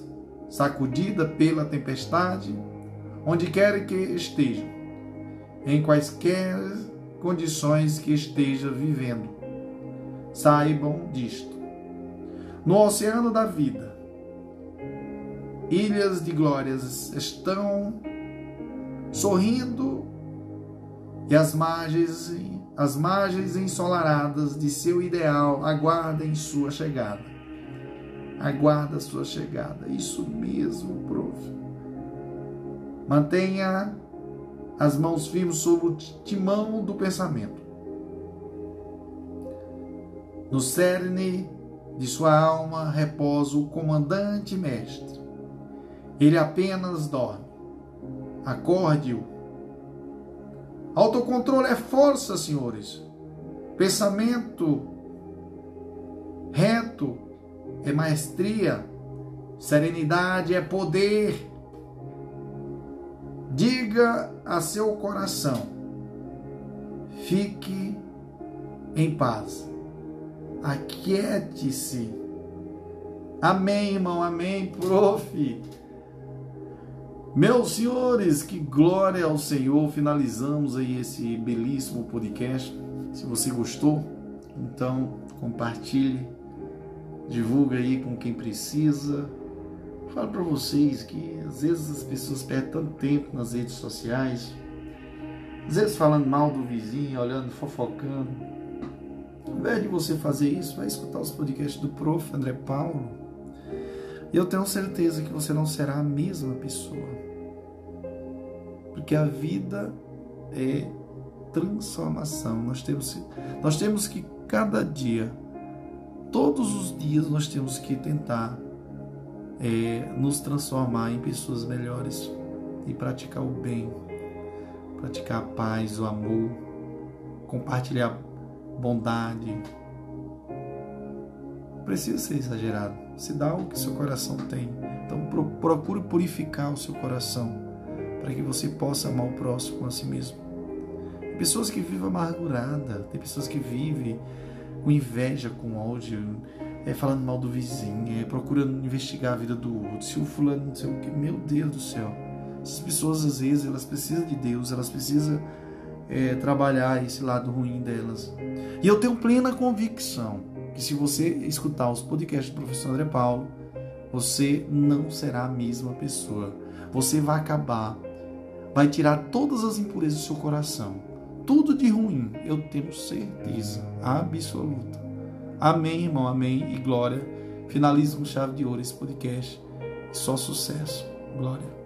Speaker 1: sacudida pela tempestade, onde quer que estejam, em quaisquer condições que esteja vivendo. Saibam disto. No oceano da vida, ilhas de glórias estão sorrindo e as margens, as margens ensolaradas de seu ideal aguardem sua chegada. Aguarda sua chegada. Isso mesmo, prof. Mantenha as mãos firmes sobre o timão do pensamento. No cerne de sua alma repousa o comandante mestre. Ele apenas dorme. Acorde-o. Autocontrole é força, senhores. Pensamento reto é maestria. Serenidade é poder. Diga a seu coração: fique em paz, aquiete-se. Amém, irmão, amém, prof. Meus senhores, que glória ao Senhor. Finalizamos aí esse belíssimo podcast. Se você gostou, então compartilhe, divulga aí com quem precisa Falo para vocês que às vezes as pessoas perdem tanto tempo nas redes sociais, às vezes falando mal do vizinho, olhando, fofocando. Ao invés de você fazer isso, vai escutar os podcasts do Prof. André Paulo. E eu tenho certeza que você não será a mesma pessoa. Porque a vida é transformação. Nós temos, nós temos que cada dia, todos os dias, nós temos que tentar é, nos transformar em pessoas melhores e praticar o bem, praticar a paz, o amor, compartilhar bondade. Precisa ser exagerado. Se dá o que seu coração tem. Então procure purificar o seu coração para que você possa amar o próximo a si mesmo. Tem pessoas que vivem amargurada, tem pessoas que vivem com inveja, com ódio, é, falando mal do vizinho, é, procurando investigar a vida do outro, se o fulano não sei o que, meu Deus do céu. Essas pessoas às vezes elas precisam de Deus, elas precisam é, trabalhar esse lado ruim delas. E eu tenho plena convicção que se você escutar os podcasts do professor André Paulo, você não será a mesma pessoa. Você vai acabar, vai tirar todas as impurezas do seu coração. Tudo de ruim, eu tenho certeza absoluta Amém, irmão, amém e glória. Finalizo com chave de ouro esse podcast. Só sucesso. Glória.